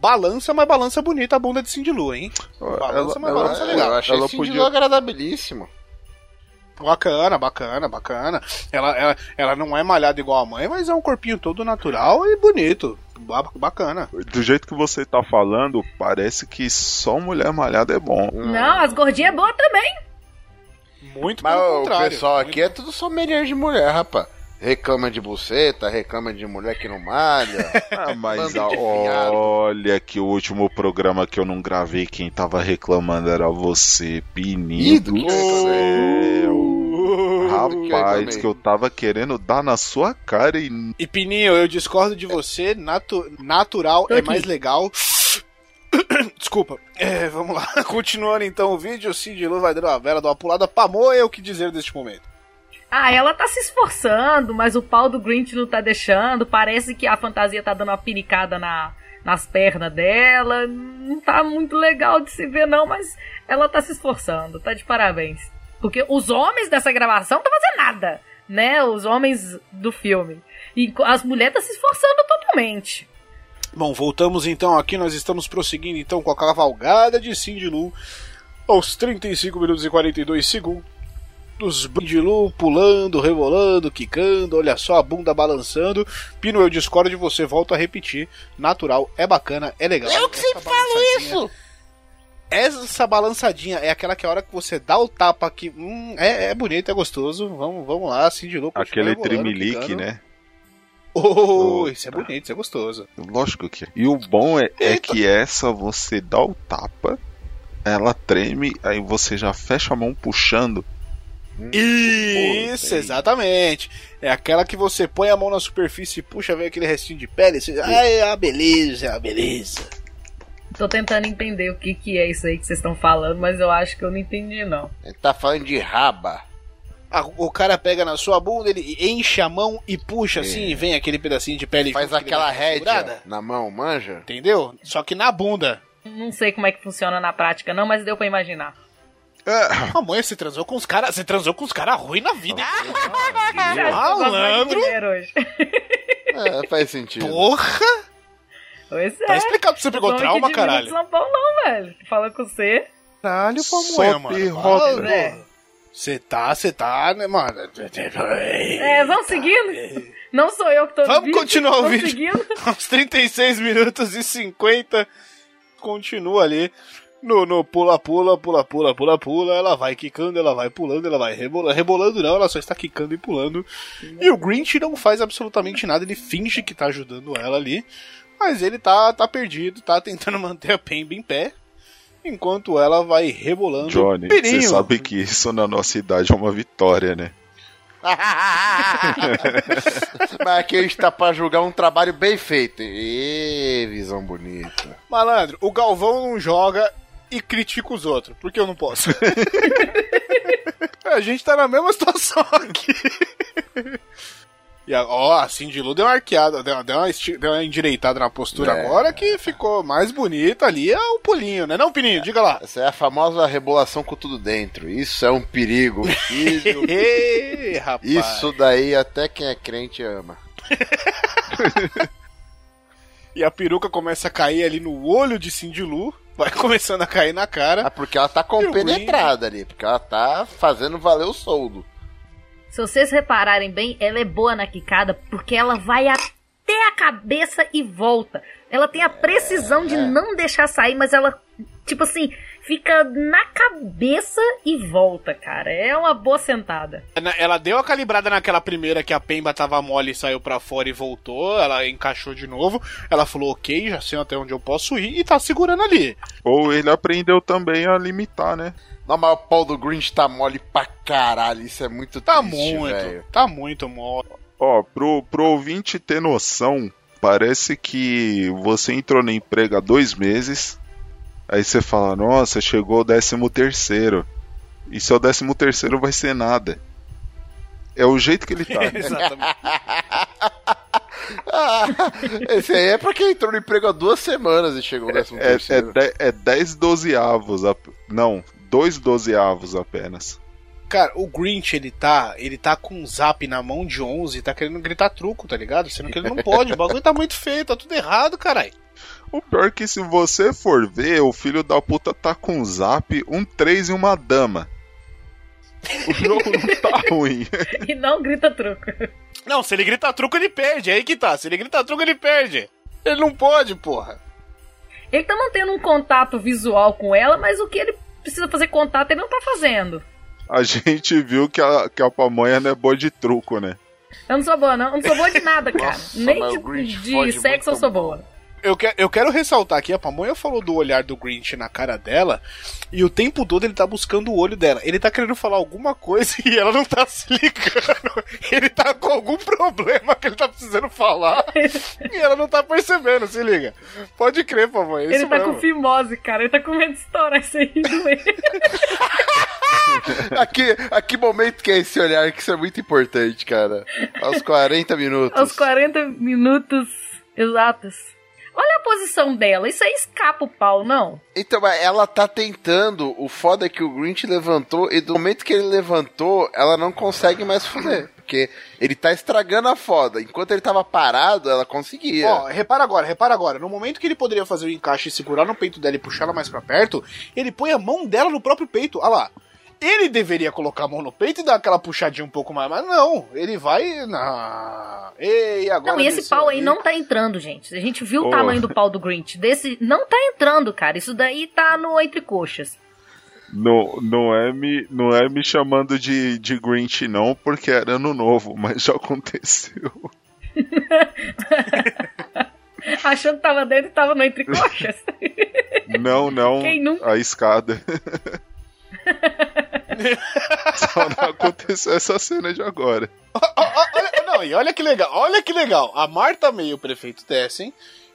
balança, mas balança bonita a bunda de Cindy Lou, hein? Balança, mas balança legal. Eu achei Ela esse podia- agradabilíssimo. Bacana, bacana, bacana. Ela, ela, ela não é malhada igual a mãe, mas é um corpinho todo natural e bonito. Ba- Bacana. Do jeito que você tá falando, parece que só mulher malhada é bom. Não, as gordinhas é boa também. Muito Mas pelo o contrário. pessoal aqui é tudo sommelier de mulher, rapaz. Reclama de buceta, reclama de mulher que não malha. [LAUGHS] Ah, mas a- olha que o último programa que eu não gravei, quem tava reclamando era você, Ih, Pininho do céu. Rapaz, que eu tava querendo dar na sua cara e E Pininho, eu discordo de você. Natu- natural é aqui. mais legal. [COUGHS] Desculpa. É, vamos lá. [LAUGHS] Continuando então o vídeo, o Cid Lu vai dando uma vela, dar uma pulada. Pamoia, o que dizer deste momento? Ah, ela tá se esforçando, mas o pau do Grinch não tá deixando. Parece que a fantasia tá dando uma piricada na, nas pernas dela. Não tá muito legal de se ver, não, mas ela tá se esforçando. Tá de parabéns. Porque os homens dessa gravação não estão fazendo nada, né? Os homens do filme. E as mulheres estão se esforçando totalmente. Bom, voltamos então aqui. Nós estamos prosseguindo então com a cavalgada de Cindy Lu aos 35 minutos e 42 segundos. Dos Cindy Lu pulando, rebolando, quicando, olha só a bunda balançando. Pino, eu discordo de você, volto a repetir. Natural, é bacana, é legal. Eu que sempre falo isso! Essa balançadinha é aquela que a hora que você dá o tapa que hum, é, é bonito, é gostoso. Vamos, vamos lá, assim de louco. Aquele trimelique, né? Oh, isso é bonito, isso é gostoso. Lógico que é. E o bom é, é que essa você dá o tapa, ela treme, aí você já fecha a mão puxando. Isso, Pô, exatamente. É aquela que você põe a mão na superfície e puxa, vem aquele restinho de pele. Você, ai, a beleza, a beleza. Tô tentando entender o que, que é isso aí que vocês estão falando, mas eu acho que eu não entendi, não. Ele tá falando de raba. Ah, o cara pega na sua bunda, ele enche a mão e puxa assim, e vem aquele pedacinho de pele. Faz aquela rédea na mão, manja? Entendeu? Só que na bunda. Não sei como é que funciona na prática, não, mas deu pra imaginar. Mamãe, você transou com os caras. Você transou com os caras ruins na vida. [LAUGHS] De Malandro. mulher hoje. É, faz sentido. Porra! Pois é. Tá explicado que você pegou trauma, caralho. São Paulo, não, velho. Falando com você. Caralho, pamonha, mano. É. Você tá, você tá, né, mano? É, vamos seguindo? Não sou eu que tô Vamos vídeo, continuar o vídeo. seguindo. [LAUGHS] Aos 36 minutos e 50. Continua ali. No, no pula, pula, pula, pula, pula, pula. Ela vai quicando, ela vai pulando, ela vai rebolando. Rebolando não, ela só está quicando e pulando. E o Grinch não faz absolutamente nada. Ele finge que tá ajudando ela ali. Mas ele tá, tá perdido, tá tentando [LAUGHS] manter a Pemba em pé. Enquanto ela vai rebolando. Johnny, você sabe que isso na nossa idade é uma vitória, né? [LAUGHS] Mas aqui a gente tá pra julgar um trabalho bem feito. Ê, visão bonita. Malandro, o Galvão não joga e critica os outros. Por que eu não posso? [LAUGHS] a gente tá na mesma situação aqui. E a, ó, a Cindy Lu deu uma arqueada, deu, deu, uma, deu uma endireitada na postura É. agora que ficou mais bonita ali é o pulinho, né? Não, Pininho? Diga lá. Essa é a famosa rebolação com tudo dentro. Isso é um perigo, filho. [LAUGHS] Ei, rapaz. Isso daí até quem é crente ama. [LAUGHS] E a peruca começa a cair ali no olho de Cindy Lu. Vai [LAUGHS] começando a cair na cara. Ah, porque ela tá compenetrada ali, porque ela tá fazendo valer o soldo. Se vocês repararem bem, ela é boa na quicada porque ela vai até a cabeça e volta. Ela tem a precisão de não deixar sair, mas ela, tipo assim, fica na cabeça e volta, cara. É uma boa sentada. Ela deu a calibrada naquela primeira que a Pemba tava mole e saiu pra fora e voltou. Ela encaixou de novo. Ela falou, ok, já sei até onde eu posso ir. E tá segurando ali. Ou ele aprendeu também a limitar, né? Mas o pau do Grinch tá mole pra caralho. Isso é muito Tá triste, muito, velho. tá muito mole. Ó, pro, pro ouvinte ter noção, parece que você entrou no emprego há dois meses, aí você fala, nossa, chegou o décimo terceiro. E seu décimo terceiro vai ser nada. É o jeito que ele tá. [LAUGHS] Exatamente. Ah, [LAUGHS] esse aí é pra quem entrou no emprego há duas semanas e chegou no décimo É, é, terceiro. de- é 10 dozeavos. ap- Não, dois dozeavos apenas. Cara, o Grinch, ele tá, ele tá com um zap na mão de 11 e tá querendo gritar truco, tá ligado? Sendo que ele não pode. O bagulho tá muito feio, tá tudo errado, caralho. O pior é que se você for ver, o filho da puta tá com um zap, um 3 e uma dama. O jogo não tá [LAUGHS] ruim. E não grita truco. Não, se ele grita truco, ele perde. É aí que tá. Se ele grita truco, ele perde. Ele não pode, porra. Ele tá mantendo um contato visual com ela, mas o que ele precisa fazer contato ele não tá fazendo. A gente viu que a, que a pamonha não é boa de truco, né? Eu não sou boa, não. Eu não sou boa de nada, cara. Nossa, Nem de, de sexo eu sou boa. Eu, que, eu quero ressaltar aqui, a Pamonha falou do olhar do Grinch na cara dela, e o tempo todo ele tá buscando o olho dela. Ele tá querendo falar alguma coisa e ela não tá se ligando. [LAUGHS] Ele tá com algum problema que ele tá precisando falar e ela não tá percebendo, se liga. Pode crer, Pamonha, é isso ele tá mesmo. com fimose, cara. Ele tá com medo de estourar isso aí. Aqui, [LAUGHS] aqui momento que é esse olhar, que isso é muito importante, cara. Aos 40 minutos. Aos 40 minutos exatos. Olha a posição dela. Isso aí escapa o pau, não? Então, ela tá tentando. O foda é que o Grinch levantou, e do momento que ele levantou, ela não consegue mais fuder. Porque ele tá estragando a foda. Enquanto ele tava parado, ela conseguia. Ó, repara agora, repara agora. No momento que ele poderia fazer o encaixe e segurar no peito dela e puxar ela mais pra perto, ele põe a mão dela no próprio peito. Olha lá. Ele deveria colocar a mão no peito e dar aquela puxadinha um pouco mais, mas não, ele vai na. Ei, agora Não, e esse pau aí ali. não tá entrando, gente. A gente viu o Ô. tamanho do pau do Grinch. Desse não tá entrando, cara. Isso daí tá no entre coxas. Não, não, é me, não é me chamando de, de Grinch, não, porque era ano novo, mas já aconteceu. [LAUGHS] Achando que tava dentro e tava no entre coxas. Não, não, Quem nunca? a escada. [LAUGHS] Só não aconteceu essa cena de agora. Olha, não, e olha que legal, olha que legal. A Marta May e o prefeito descem,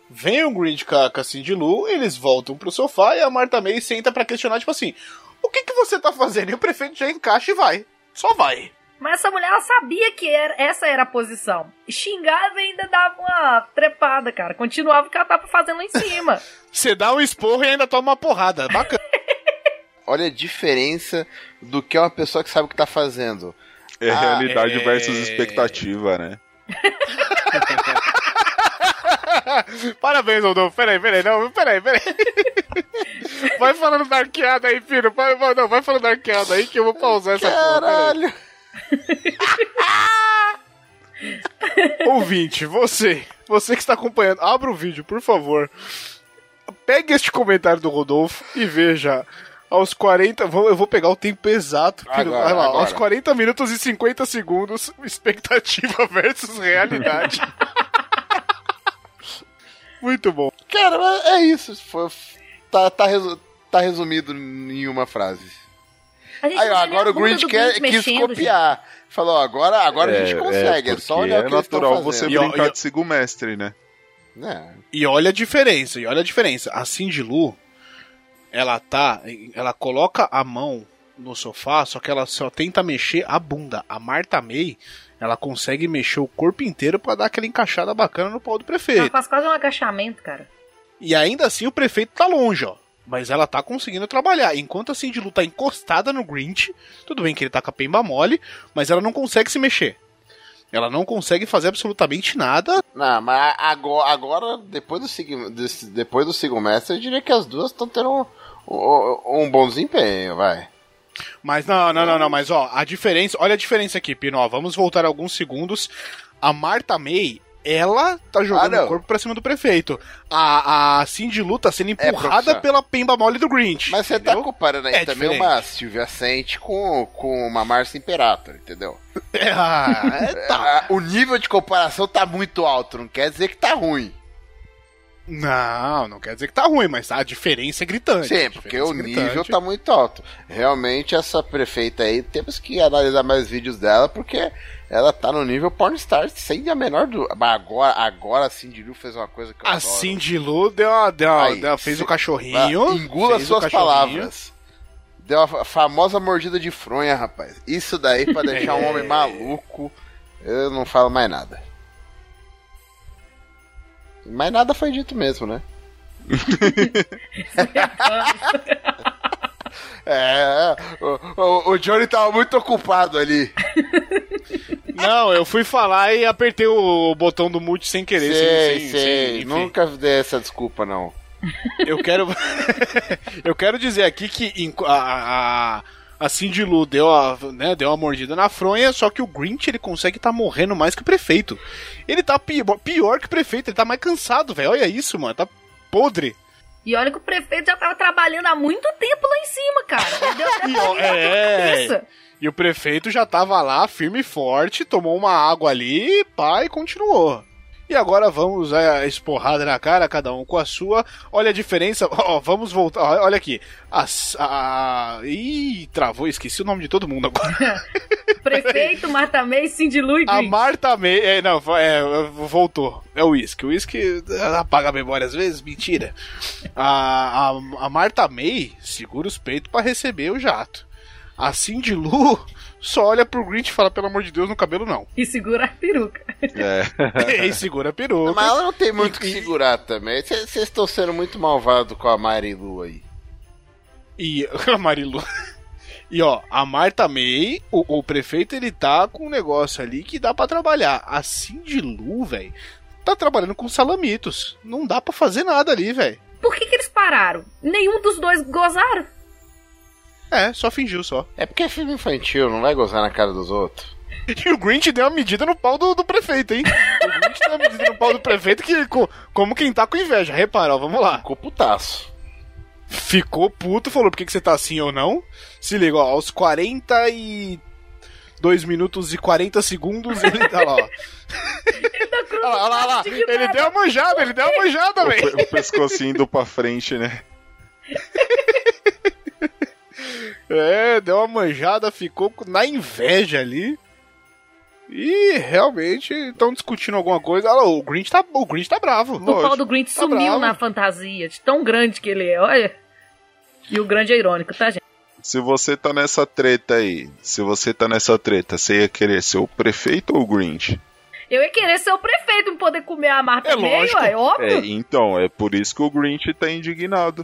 vem o Grinch com a, Cindy Lou, eles voltam pro sofá e a Marta May senta pra questionar, tipo assim, o que que você tá fazendo? E o prefeito já encaixa e vai. Só vai. Mas essa mulher, ela sabia que era- essa era a posição. Xingava e ainda dava uma trepada, cara. Continuava o que ela tava fazendo lá em cima. [LAUGHS] Você dá um esporro e ainda toma uma porrada. Bacana. Olha a diferença do que é uma pessoa que sabe o que tá fazendo. É Ah, realidade é- versus expectativa, né? [LAUGHS] Parabéns, Rodolfo. Peraí, peraí, não, peraí, peraí. [LAUGHS] Vai falando da arqueada aí, filho. Vai, vai, não, vai falando da arqueada aí que eu vou pausar essa porra. Caralho! [LAUGHS] Ouvinte, você, você que está acompanhando, abra o vídeo, por favor. Pegue este comentário do Rodolfo e veja. Aos 40, vou- eu vou pegar o tempo exato. Agora, Olha lá, agora. aos 40 minutos e 50 segundos, expectativa [LAUGHS] versus realidade. [LAUGHS] Muito bom. Cara, é isso. Foi- tá, tá, resu- tá resumido em uma frase. Gente Aí, ó, agora o Grinch quer, Grinch quis mexendo, copiar. Falou, agora, agora a gente consegue. É, porque só olhar o que é eles estão natural você E brincar e de sigo mestre, né? É. E olha a diferença, e olha a diferença. A Cindy Lu, ela tá. Ela coloca a mão no sofá, só que ela só tenta mexer a bunda. A Marta May, ela consegue mexer o corpo inteiro pra dar aquela encaixada bacana no pau do gente. Ela prefeito. faz quase um agachamento, cara. E ainda assim o prefeito tá longe, ó. Mas ela tá conseguindo trabalhar. Enquanto a Cindy Lu tá encostada no Grinch, tudo bem que ele tá com a pemba mole, mas ela não consegue se mexer. Ela não consegue fazer absolutamente nada. Não, mas agora, agora depois do Sig- depois do Sigo Mestre, eu diria que as duas estão tendo um, um, um bom desempenho, vai. Mas não, não, não, não, mas ó, a diferença, olha a diferença aqui, Pino, ó, vamos voltar alguns segundos. A Marta May, ela tá jogando Ah, o corpo pra cima do prefeito. A, a Cindy Lu tá sendo empurrada professor. pela pemba mole do Grinch. Mas você tá comparando aí É também diferente. uma Silvia Sente com, com uma Márcia Imperator, entendeu? [LAUGHS] É, ah, é, tá. Ah, O nível de comparação tá muito alto, não quer dizer que tá ruim. Não, não quer dizer que tá ruim, mas a diferença é gritante. Sim, porque o é nível gritante. tá muito alto. Realmente, essa prefeita aí, temos que analisar mais vídeos dela, porque ela tá no nível pornstar, sem a menor dúvida. Mas agora, agora a Cindy Lou fez uma coisa que eu A adoro. Cindy Lu deu uma, deu uma- Aí, deu- fez se- o cachorrinho. Engula fez suas palavras. Deu a fa- famosa mordida de fronha, rapaz. Isso daí pra deixar um [LAUGHS] homem maluco. Eu não falo mais nada. Mas nada foi dito mesmo, né? [LAUGHS] é, o, o, o Johnny tava muito ocupado ali. [LAUGHS] Não, eu fui falar e apertei o botão do mute sem querer. sei, sem- sei. Nunca dei essa desculpa, não. Eu quero. [LAUGHS] eu quero dizer aqui que em- a, a, a Cindy Lu deu, a, né, deu uma mordida na fronha, só que o Grinch ele consegue estar morrendo mais que o prefeito. Ele tá pior, pior que o prefeito, ele tá mais cansado, velho. Olha isso, mano. Tá podre. E olha que o prefeito já tava trabalhando há muito tempo lá em cima, cara. Deu até [LAUGHS] a é. E o prefeito já tava lá, firme e forte, tomou uma água ali, pá, e continuou. E agora vamos a esporrada na cara, cada um com a sua. Olha a diferença. [LAUGHS] Ó, vamos voltar. Olha aqui. A, a, ih, travou, esqueci o nome de todo mundo agora. [LAUGHS] [LAUGHS] Prefeito, Marta May, Cindy Lou A. Marta May. É, não, é, voltou. É o uísque. O uísque apaga a memória às vezes? Mentira. A, a, a Marta May segura os peitos pra receber o jato. A Cindy Lu [LAUGHS] só olha pro Grinch e fala: pelo amor de Deus, no cabelo não. E segura a peruca. É. [LAUGHS] e segura a peruca. Mas ela não tem muito o que segurar também. Vocês estão sendo muito malvados com a Marilu aí. E [LAUGHS] a Marilu. E ó, a Marta May, o, o prefeito, ele tá com um negócio ali que dá pra trabalhar. A Cindy Lu, velho, tá trabalhando com salamitos. Não dá pra fazer nada ali, velho. Por que, que eles pararam? Nenhum dos dois gozaram. É, só fingiu só. É porque é filme infantil, não vai gozar na cara dos outros. [LAUGHS] E o Grinch deu uma medida no pau do, do prefeito, hein? O Grinch deu uma medida no pau do prefeito que, co- como quem tá com inveja. Repara, ó, vamos lá. Ficou putaço. Ficou puto, falou por que, que você tá assim ou não. Se liga, ó, aos 42 minutos e 40 segundos ele tá lá, ó. [LAUGHS] Olha lá, olha lá, olha lá. Ele deu uma manjada, ele deu uma manjada, O, velho. pe- o pescocinho indo pra frente, né? [LAUGHS] É, deu uma manjada, ficou na inveja ali. E realmente estão discutindo alguma coisa. Olha lá, o Grinch tá, o Grinch tá bravo. O pau do Grinch tá sumiu bravo. na fantasia, de tão grande que ele é, olha. E o grande é irônico, tá, gente? Se você tá nessa treta aí, se você tá nessa treta, você ia querer ser o prefeito ou o Grinch? Eu ia querer ser o prefeito pra poder comer a Marta É meio, lógico. é É, óbvio. então, é por isso que o Grinch tá indignado.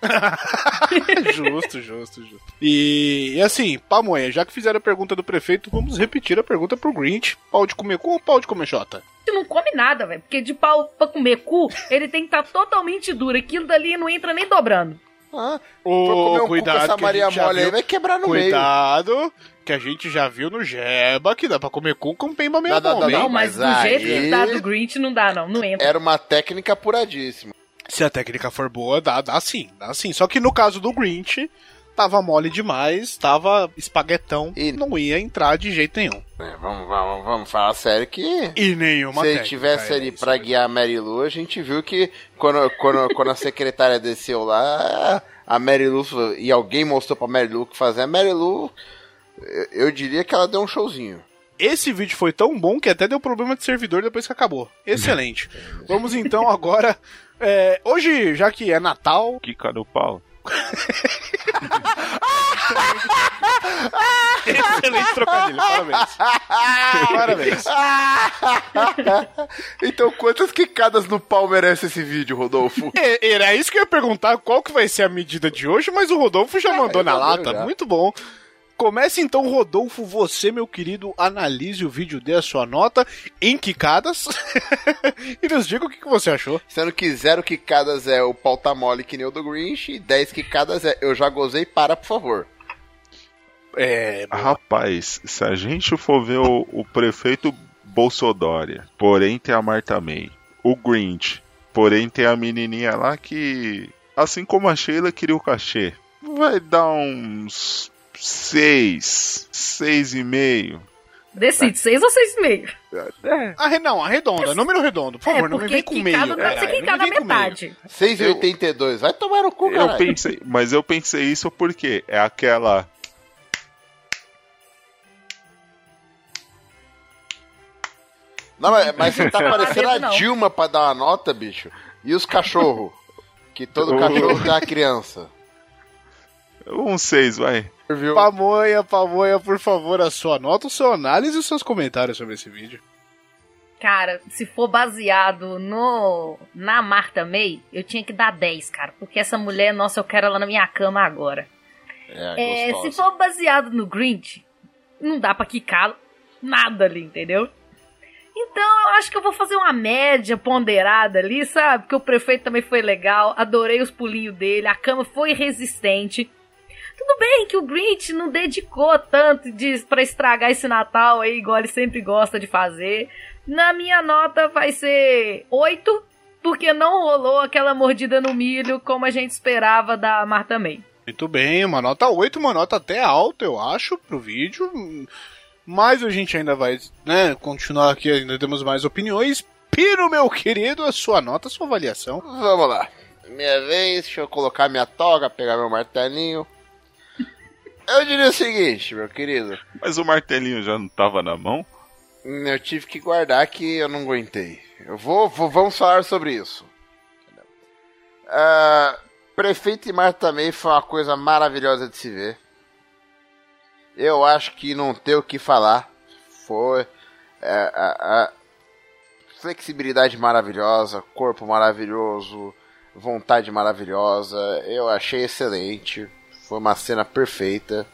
[LAUGHS] justo, justo, justo. E, e assim, Pamonha, já que fizeram a pergunta do prefeito, vamos repetir a pergunta pro Grinch. Pau de comer cu ou pau de comer xota? Ele não come nada, velho. Porque de pau pra comer cu, ele tem que estar totalmente duro. Aquilo dali não entra nem dobrando. Ah, comer um cu com cuidado essa que a Maria gente já Mole aí viu- vai quebrar no meio. Cuidado, que a gente já viu no Jeba que dá pra comer cu com pemba meio Não, não, não? Não, mas, mas do jeito aí- que tá do Grinch, não dá, não. Não entra. Era uma técnica apuradíssima. Se a técnica for boa, dá, dá sim, dá sim. Só que no caso do Grinch, tava mole demais, tava espaguetão, E- não ia entrar de jeito nenhum. É, vamos, vamos, vamos falar sério que... E nenhuma Se ele tivesse é ali pra guiar a Mary Lou, a gente viu que quando, quando, quando a secretária desceu lá, a Mary Lou e alguém mostrou pra Mary Lou o que fazer, a Mary Lou, eu diria que ela deu um showzinho. Esse vídeo foi tão bom que até deu problema de servidor depois que acabou. Excelente. [LAUGHS] Vamos então agora. É, hoje, já que é Natal, [LAUGHS] Kika no pau. excelente trocadilho, parabéns. [LAUGHS] Parabéns. [LAUGHS] então quantas quicadas no pau merece esse vídeo, Rodolfo? É, Era isso que eu ia perguntar, qual que vai ser a medida de hoje, mas o Rodolfo já mandou na lata, já. muito bom. Comece então, Rodolfo, você, meu querido, analise o vídeo, dê a sua nota em quicadas [LAUGHS] e nos diga o que, que você achou. Sendo que zero quicadas é o pau tá mole que nem o do Grinch, e 10 quicadas é eu já gozei, para, por favor. É, Rapaz, se a gente for ver o, o prefeito Bolsodória, porém tem a Marta May, o Grinch, porém tem a menininha lá que, assim como a Sheila queria o cachê, vai dar uns seis, seis e meio. Decide, seis ou seis e meio. arre, não, arredonda, número redondo, por favor, é, não me vem com meio. É, não vem com meio. metade. 6,82, vai tomar no cu, Eu pensei, mas eu pensei isso porque é aquela Não, mas, mas você tá [LAUGHS] parecendo a. Dilma pra dar uma nota, bicho. E os cachorros? Que todo cachorro tem uma criança. Um seis, vai. Viu? Pamonha, Pamonha, por favor, a sua nota, o seu análise e os seus comentários sobre esse vídeo. Cara, se for baseado no na Marta May, eu tinha que dar 10, cara. Porque essa mulher, nossa, eu quero ela na minha cama agora. É, É, se for baseado no Grinch, não dá pra quicar nada ali, entendeu? Então eu acho que eu vou fazer uma média ponderada ali, sabe? Porque o prefeito também foi legal, adorei os pulinhos dele, a cama foi resistente. Tudo bem que o Grinch não dedicou tanto de, pra estragar esse Natal aí, igual ele sempre gosta de fazer. Na minha nota vai ser 8, porque não rolou aquela mordida no milho como a gente esperava da Marta May. Muito bem, uma nota 8, uma nota até alta, eu acho, pro vídeo. Mas a gente ainda vai, né, continuar aqui, ainda temos mais opiniões. Pino, meu querido, a sua nota, a sua avaliação. Vamos lá. Minha vez, deixa eu colocar minha toga, pegar meu martelinho. Eu diria o seguinte, meu querido. Mas o martelinho já não tava na mão? Eu tive que guardar que eu não aguentei. Eu vou, vou- vamos falar sobre isso. Ah, Prefeito e Marta May foi uma coisa maravilhosa de se ver. Eu acho que não tem o que falar. Foi é, a, a flexibilidade maravilhosa, corpo maravilhoso, vontade maravilhosa. Eu achei excelente. Foi uma cena perfeita.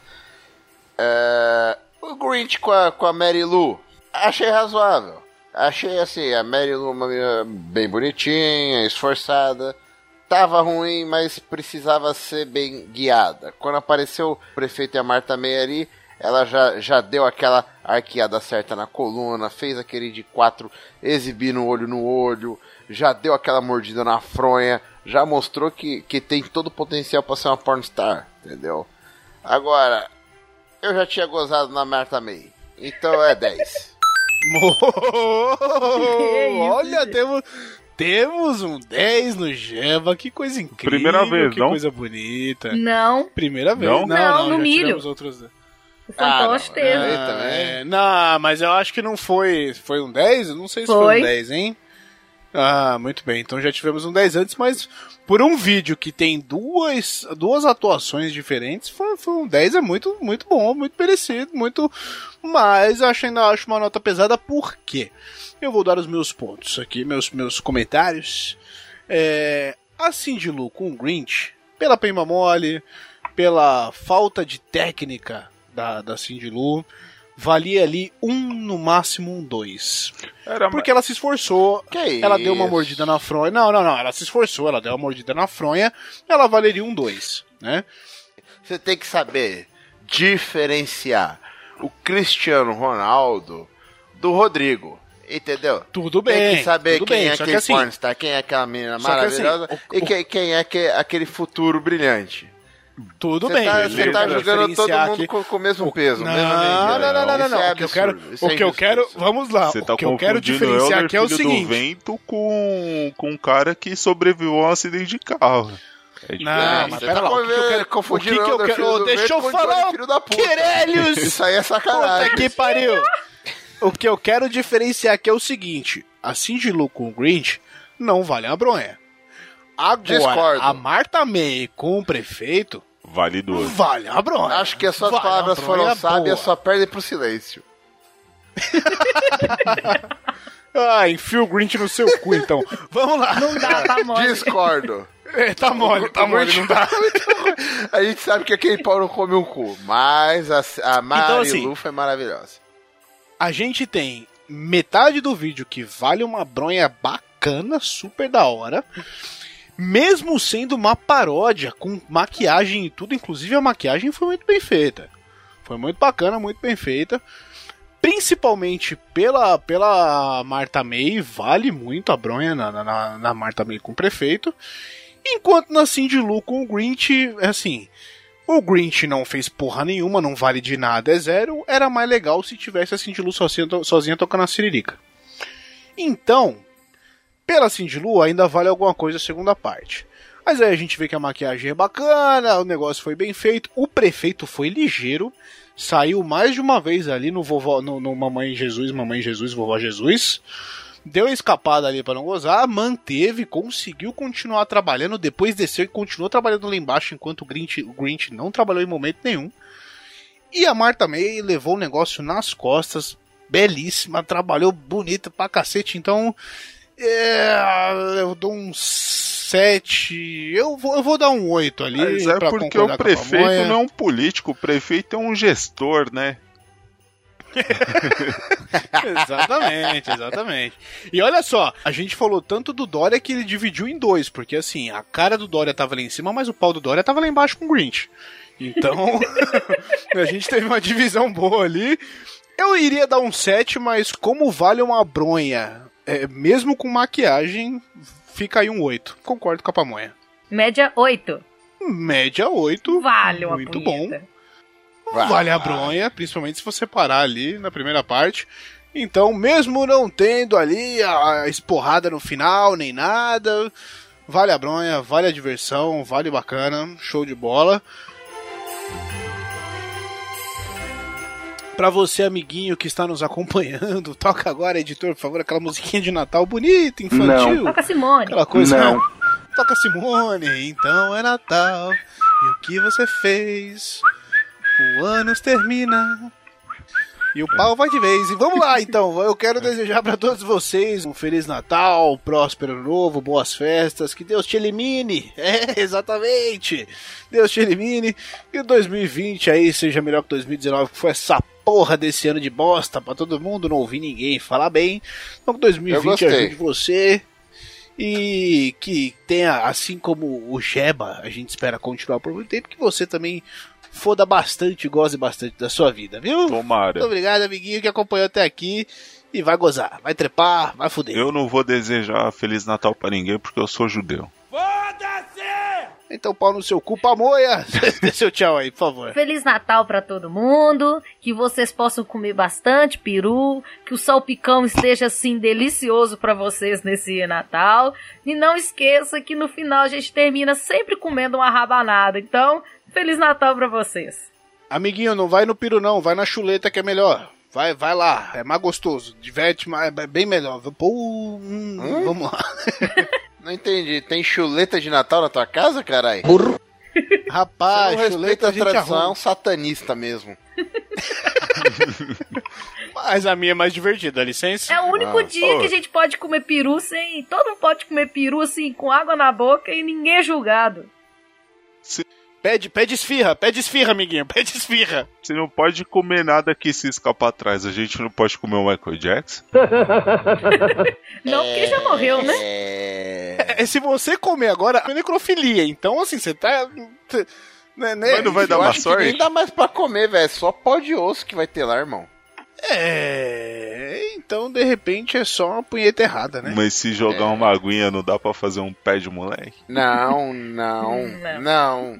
É, o Grinch com a, com a Mary Lou, achei razoável. Achei assim, a Mary Lou uma menina bem bonitinha, esforçada. tava ruim, mas precisava ser bem guiada. Quando apareceu o prefeito e a Marta May ali, ela já, já deu aquela arqueada certa na coluna, fez aquele de quatro exibindo olho no olho, já deu aquela mordida na fronha, já mostrou que, que tem todo o potencial pra ser uma pornstar, entendeu? Agora, eu já tinha gozado na Marta May, então é 10. [LAUGHS] Olha, temos, temos um 10 no Jeva, que coisa incrível. Primeira vez, que não? coisa bonita. Não, Primeira vez. Não? Não, no já milho. tivemos Outros... o fantoche não, teve. é. Ah, é. Não, mas eu acho que não foi. Foi um 10? Eu não sei se foi, Foi. um 10, hein? Ah, muito bem. Então já tivemos um 10 antes, mas por um vídeo que tem duas, duas atuações diferentes, foi, foi um 10 é muito, muito bom, muito merecido, muito. Mas acho, ainda acho uma nota pesada, por quê? Eu vou dar os meus pontos aqui, meus, meus comentários. É, a Cindy Lou com o Grinch, pela Pemba Mole, pela falta de técnica da, da Cindy Lou, valia ali um, no máximo um dois. Era Porque ela se esforçou, Que ela deu uma isso? mordida na fronha. Não, não, não, ela se esforçou, ela deu uma mordida na fronha, ela valeria um dois, né? Você tem que saber diferenciar o Cristiano Ronaldo do Rodrigo. Entendeu? Tudo Tem bem, que saber quem bei, é aquele que assim- pornstar, quem é aquela menina que assim, maravilhosa o- e o- quem, quem é que- aquele futuro brilhante. Tudo bem. tá, você tá jogando todo diferenciar mundo aqui- com, o mesmo peso, Não, não, não, não, não, é O que eu quero, absurdo, isso o é que eu quero, vamos lá. O tá que eu quero diferenciar aqui é o seguinte. do vento com, com um cara que sobreviveu a um acidente de carro. É Não, mas pera tá lá, o que que eu quero- o que que eu quero- deixa eu falar. Querelhos! Isso aí é sacanagem. Puta que pariu! O que eu quero diferenciar aqui é o seguinte: a Cindy Lou com o Grinch não vale a bronha. Agora, Discordo. a Marta May com o prefeito Vale duas. vale a bronha. Acho que as suas Vale palavras foram sábias, boa. só perdem pro silêncio. [LAUGHS] Ah, enfia o Grinch no seu cu, então. Vamos lá. Não dá, tá mole. Discordo. [LAUGHS] É, tá mole, tá mole, não dá. [LAUGHS] A gente sabe que aquele pau não come um cu, mas a, a Marilu Então, assim, foi maravilhosa. A gente tem metade do vídeo que vale uma bronha bacana, super da hora. Mesmo sendo uma paródia, com maquiagem e tudo, inclusive a maquiagem foi muito bem feita. Foi muito bacana, muito bem feita. Principalmente pela, pela Marta May, vale muito a bronha na, na, na Marta May com o prefeito. Enquanto na Cindy Lou com o Grinch, assim, o Grinch não fez porra nenhuma, não vale de nada, é zero. Era mais legal se tivesse a Cindy Lou sozinha, sozinha tocando a siririca. Então, pela Cindy Lou ainda vale alguma coisa a segunda parte. Mas aí a gente vê que a maquiagem é bacana, o negócio foi bem feito, o prefeito foi ligeiro, saiu mais de uma vez ali no, vovó, no, no Mamãe Jesus, Mamãe Jesus, Vovó Jesus. Deu a escapada ali para não gozar, manteve, conseguiu continuar trabalhando, depois desceu e continuou trabalhando lá embaixo, enquanto o Grinch, o Grinch não trabalhou em momento nenhum. E a Marta May levou o negócio nas costas, belíssima, trabalhou bonita pra cacete, então é, eu dou um 7, eu vou, eu vou dar um 8 ali. Mas é pra porque o prefeito não é um político, o prefeito é um gestor, né? [LAUGHS] exatamente, exatamente. E olha só, a gente falou tanto do Dória que ele dividiu em dois, porque assim, a cara do Dória tava lá em cima, mas o pau do Dória tava lá embaixo com o Grinch. Então, [LAUGHS] a gente teve uma divisão boa ali. Eu iria dar um 7, mas como vale uma bronha, é, mesmo com maquiagem, fica aí um 8. Concordo com a pamonha. Média 8. Média 8. Vale uma Muito punheta. bom. Vale a bronha, principalmente se você parar ali na primeira parte. Então, mesmo não tendo ali a esporrada no final, nem nada, vale a bronha, vale a diversão, vale bacana, show de bola. Pra você, amiguinho que está nos acompanhando, [LAUGHS] toca agora, editor, por favor, aquela musiquinha de Natal bonita, infantil. Toca Simone. Aquela coisa. Não. [LAUGHS] Toca Simone, então é Natal. E o que você fez? O ano termina. E o pau vai de vez. E vamos lá, [LAUGHS] então. Eu quero desejar para todos vocês um Feliz Natal, próspero ano novo, boas festas. Que Deus te elimine. [LAUGHS] É, exatamente. Deus te elimine. E o 2020 aí seja melhor que 2019, que foi essa porra desse ano de bosta pra todo mundo. Não ouvir ninguém falar bem. Então que 2020 gostei. ajude você. E que tenha, assim como o Jeba, a gente espera continuar por muito tempo, que você também foda bastante goze bastante da sua vida, viu? Tomara. Muito obrigado, amiguinho, que acompanhou até aqui. E vai gozar, vai trepar, vai fuder. Eu não vou desejar Feliz Natal pra ninguém porque eu sou judeu. Então, pau no seu cu, pamoia. [LAUGHS] Dê seu tchau aí, por favor. Feliz Natal pra todo mundo, que vocês possam comer bastante peru, que o salpicão esteja assim delicioso pra vocês nesse Natal. E não esqueça que no final a gente termina sempre comendo uma rabanada. Então, Feliz Natal pra vocês. Amiguinho, não vai no piru não, vai na chuleta que é melhor. Vai, vai lá, é mais gostoso, diverte mais, é bem melhor. Pô, hum, vamos lá. [LAUGHS] Não entendi. Tem chuleta de Natal na tua casa, carai? [LAUGHS] Rapaz, Você não chuleta a tradição, é um satanista mesmo. [LAUGHS] Mas a minha é mais divertida, dá licença? É o único Ah. dia que a gente pode comer peru sem. Todo mundo pode comer peru assim, com água na boca e ninguém é julgado. Pede, pede esfirra, pede esfirra, amiguinho, pede esfirra. Você não pode comer nada que se escapa atrás. A gente não pode comer o Michael Jackson. [LAUGHS] Não, porque já morreu, né? É... É, se você comer agora, é necrofilia. Então, assim, você tá. Né, né? Mas não vai Eu dar uma sorte? nem dá mais pra comer, velho. Só pó de osso que vai ter lá, irmão. É. Então, de repente, é só uma punheta errada, né? Mas se jogar uma aguinha, não dá pra fazer um pé de moleque. Não, [LAUGHS] não, Não. não,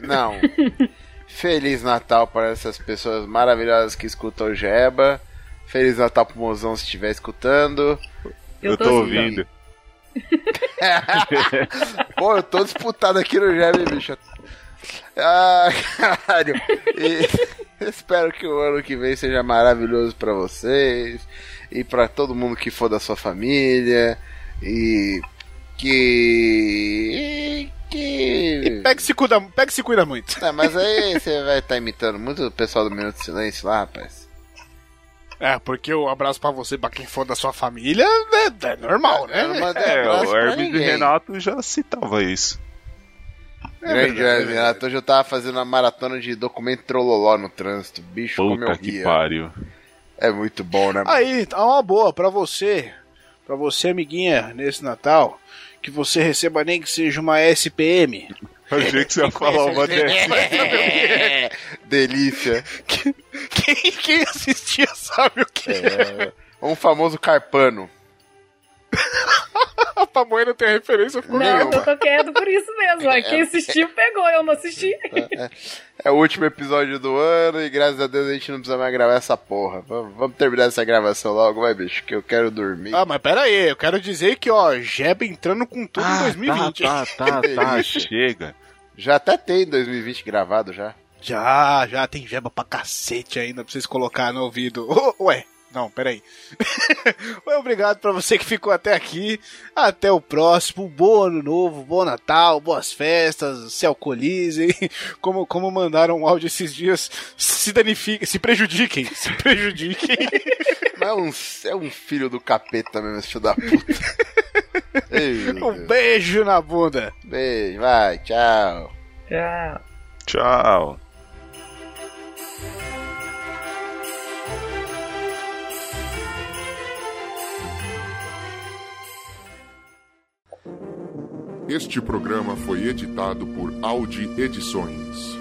não. [LAUGHS] Feliz Natal para essas pessoas maravilhosas que escutam o Jeba. Feliz Natal pro mozão se estiver escutando. Eu, tô, assim, ouvindo. [LAUGHS] Pô, eu tô disputado aqui no hein, bicho. Ah, caralho. E [LAUGHS] espero que o ano que vem seja maravilhoso pra vocês e pra todo mundo que for da sua família e que que Pega e se cuida, pega se cuida muito. Tá, mas aí você vai estar imitando muito o pessoal do Minuto de Silêncio lá, rapaz. É, porque o abraço pra você, pra quem for da sua família, é, é normal, né? Eu não mandei É, abraço o Hermes e. Renato já citava isso. Grande verdade, Hermes Renato. Hoje eu tava fazendo uma maratona de documento trololó no trânsito. Bicho, como eu Puta que ria. pariu. É muito bom, né? Aí, tá uma boa pra você, pra você, amiguinha, nesse Natal, que você receba nem que seja uma SPM. Eu achei que você ia falar uma dessas. É, [LAUGHS] Delícia. Quem, quem assistia sabe o que é. Um famoso carpano. [LAUGHS] A pamonha não tem referência por Não, nenhuma. eu tô quieto por isso mesmo. É. Quem assistiu pegou, eu não assisti. É o último episódio do ano e graças a Deus a gente não precisa mais gravar essa porra. Vamos, vamos terminar essa gravação logo, vai, bicho, que eu quero dormir. Ah, mas pera aí, eu quero dizer que, ó, Jeb entrando com tudo em 2020. Tá, tá, tá, [LAUGHS] tá, chega. Já até tem 2020 gravado já. Já, já tem jeba pra cacete ainda pra vocês colocar no ouvido. [LAUGHS] Ué, não, peraí. [LAUGHS] Obrigado pra você que ficou até aqui. Até o próximo. Bom ano novo, bom Natal, boas festas, se alcoolizem. [LAUGHS] Como, como mandaram um áudio esses dias, se danifiquem, se prejudiquem, se prejudiquem. Mas é um, é um filho do capeta mesmo, esse filho da puta. [LAUGHS] Ei, Um beijo na bunda. Beijo, vai, tchau. Tchau. Tchau. Este programa foi editado por Audi Edições.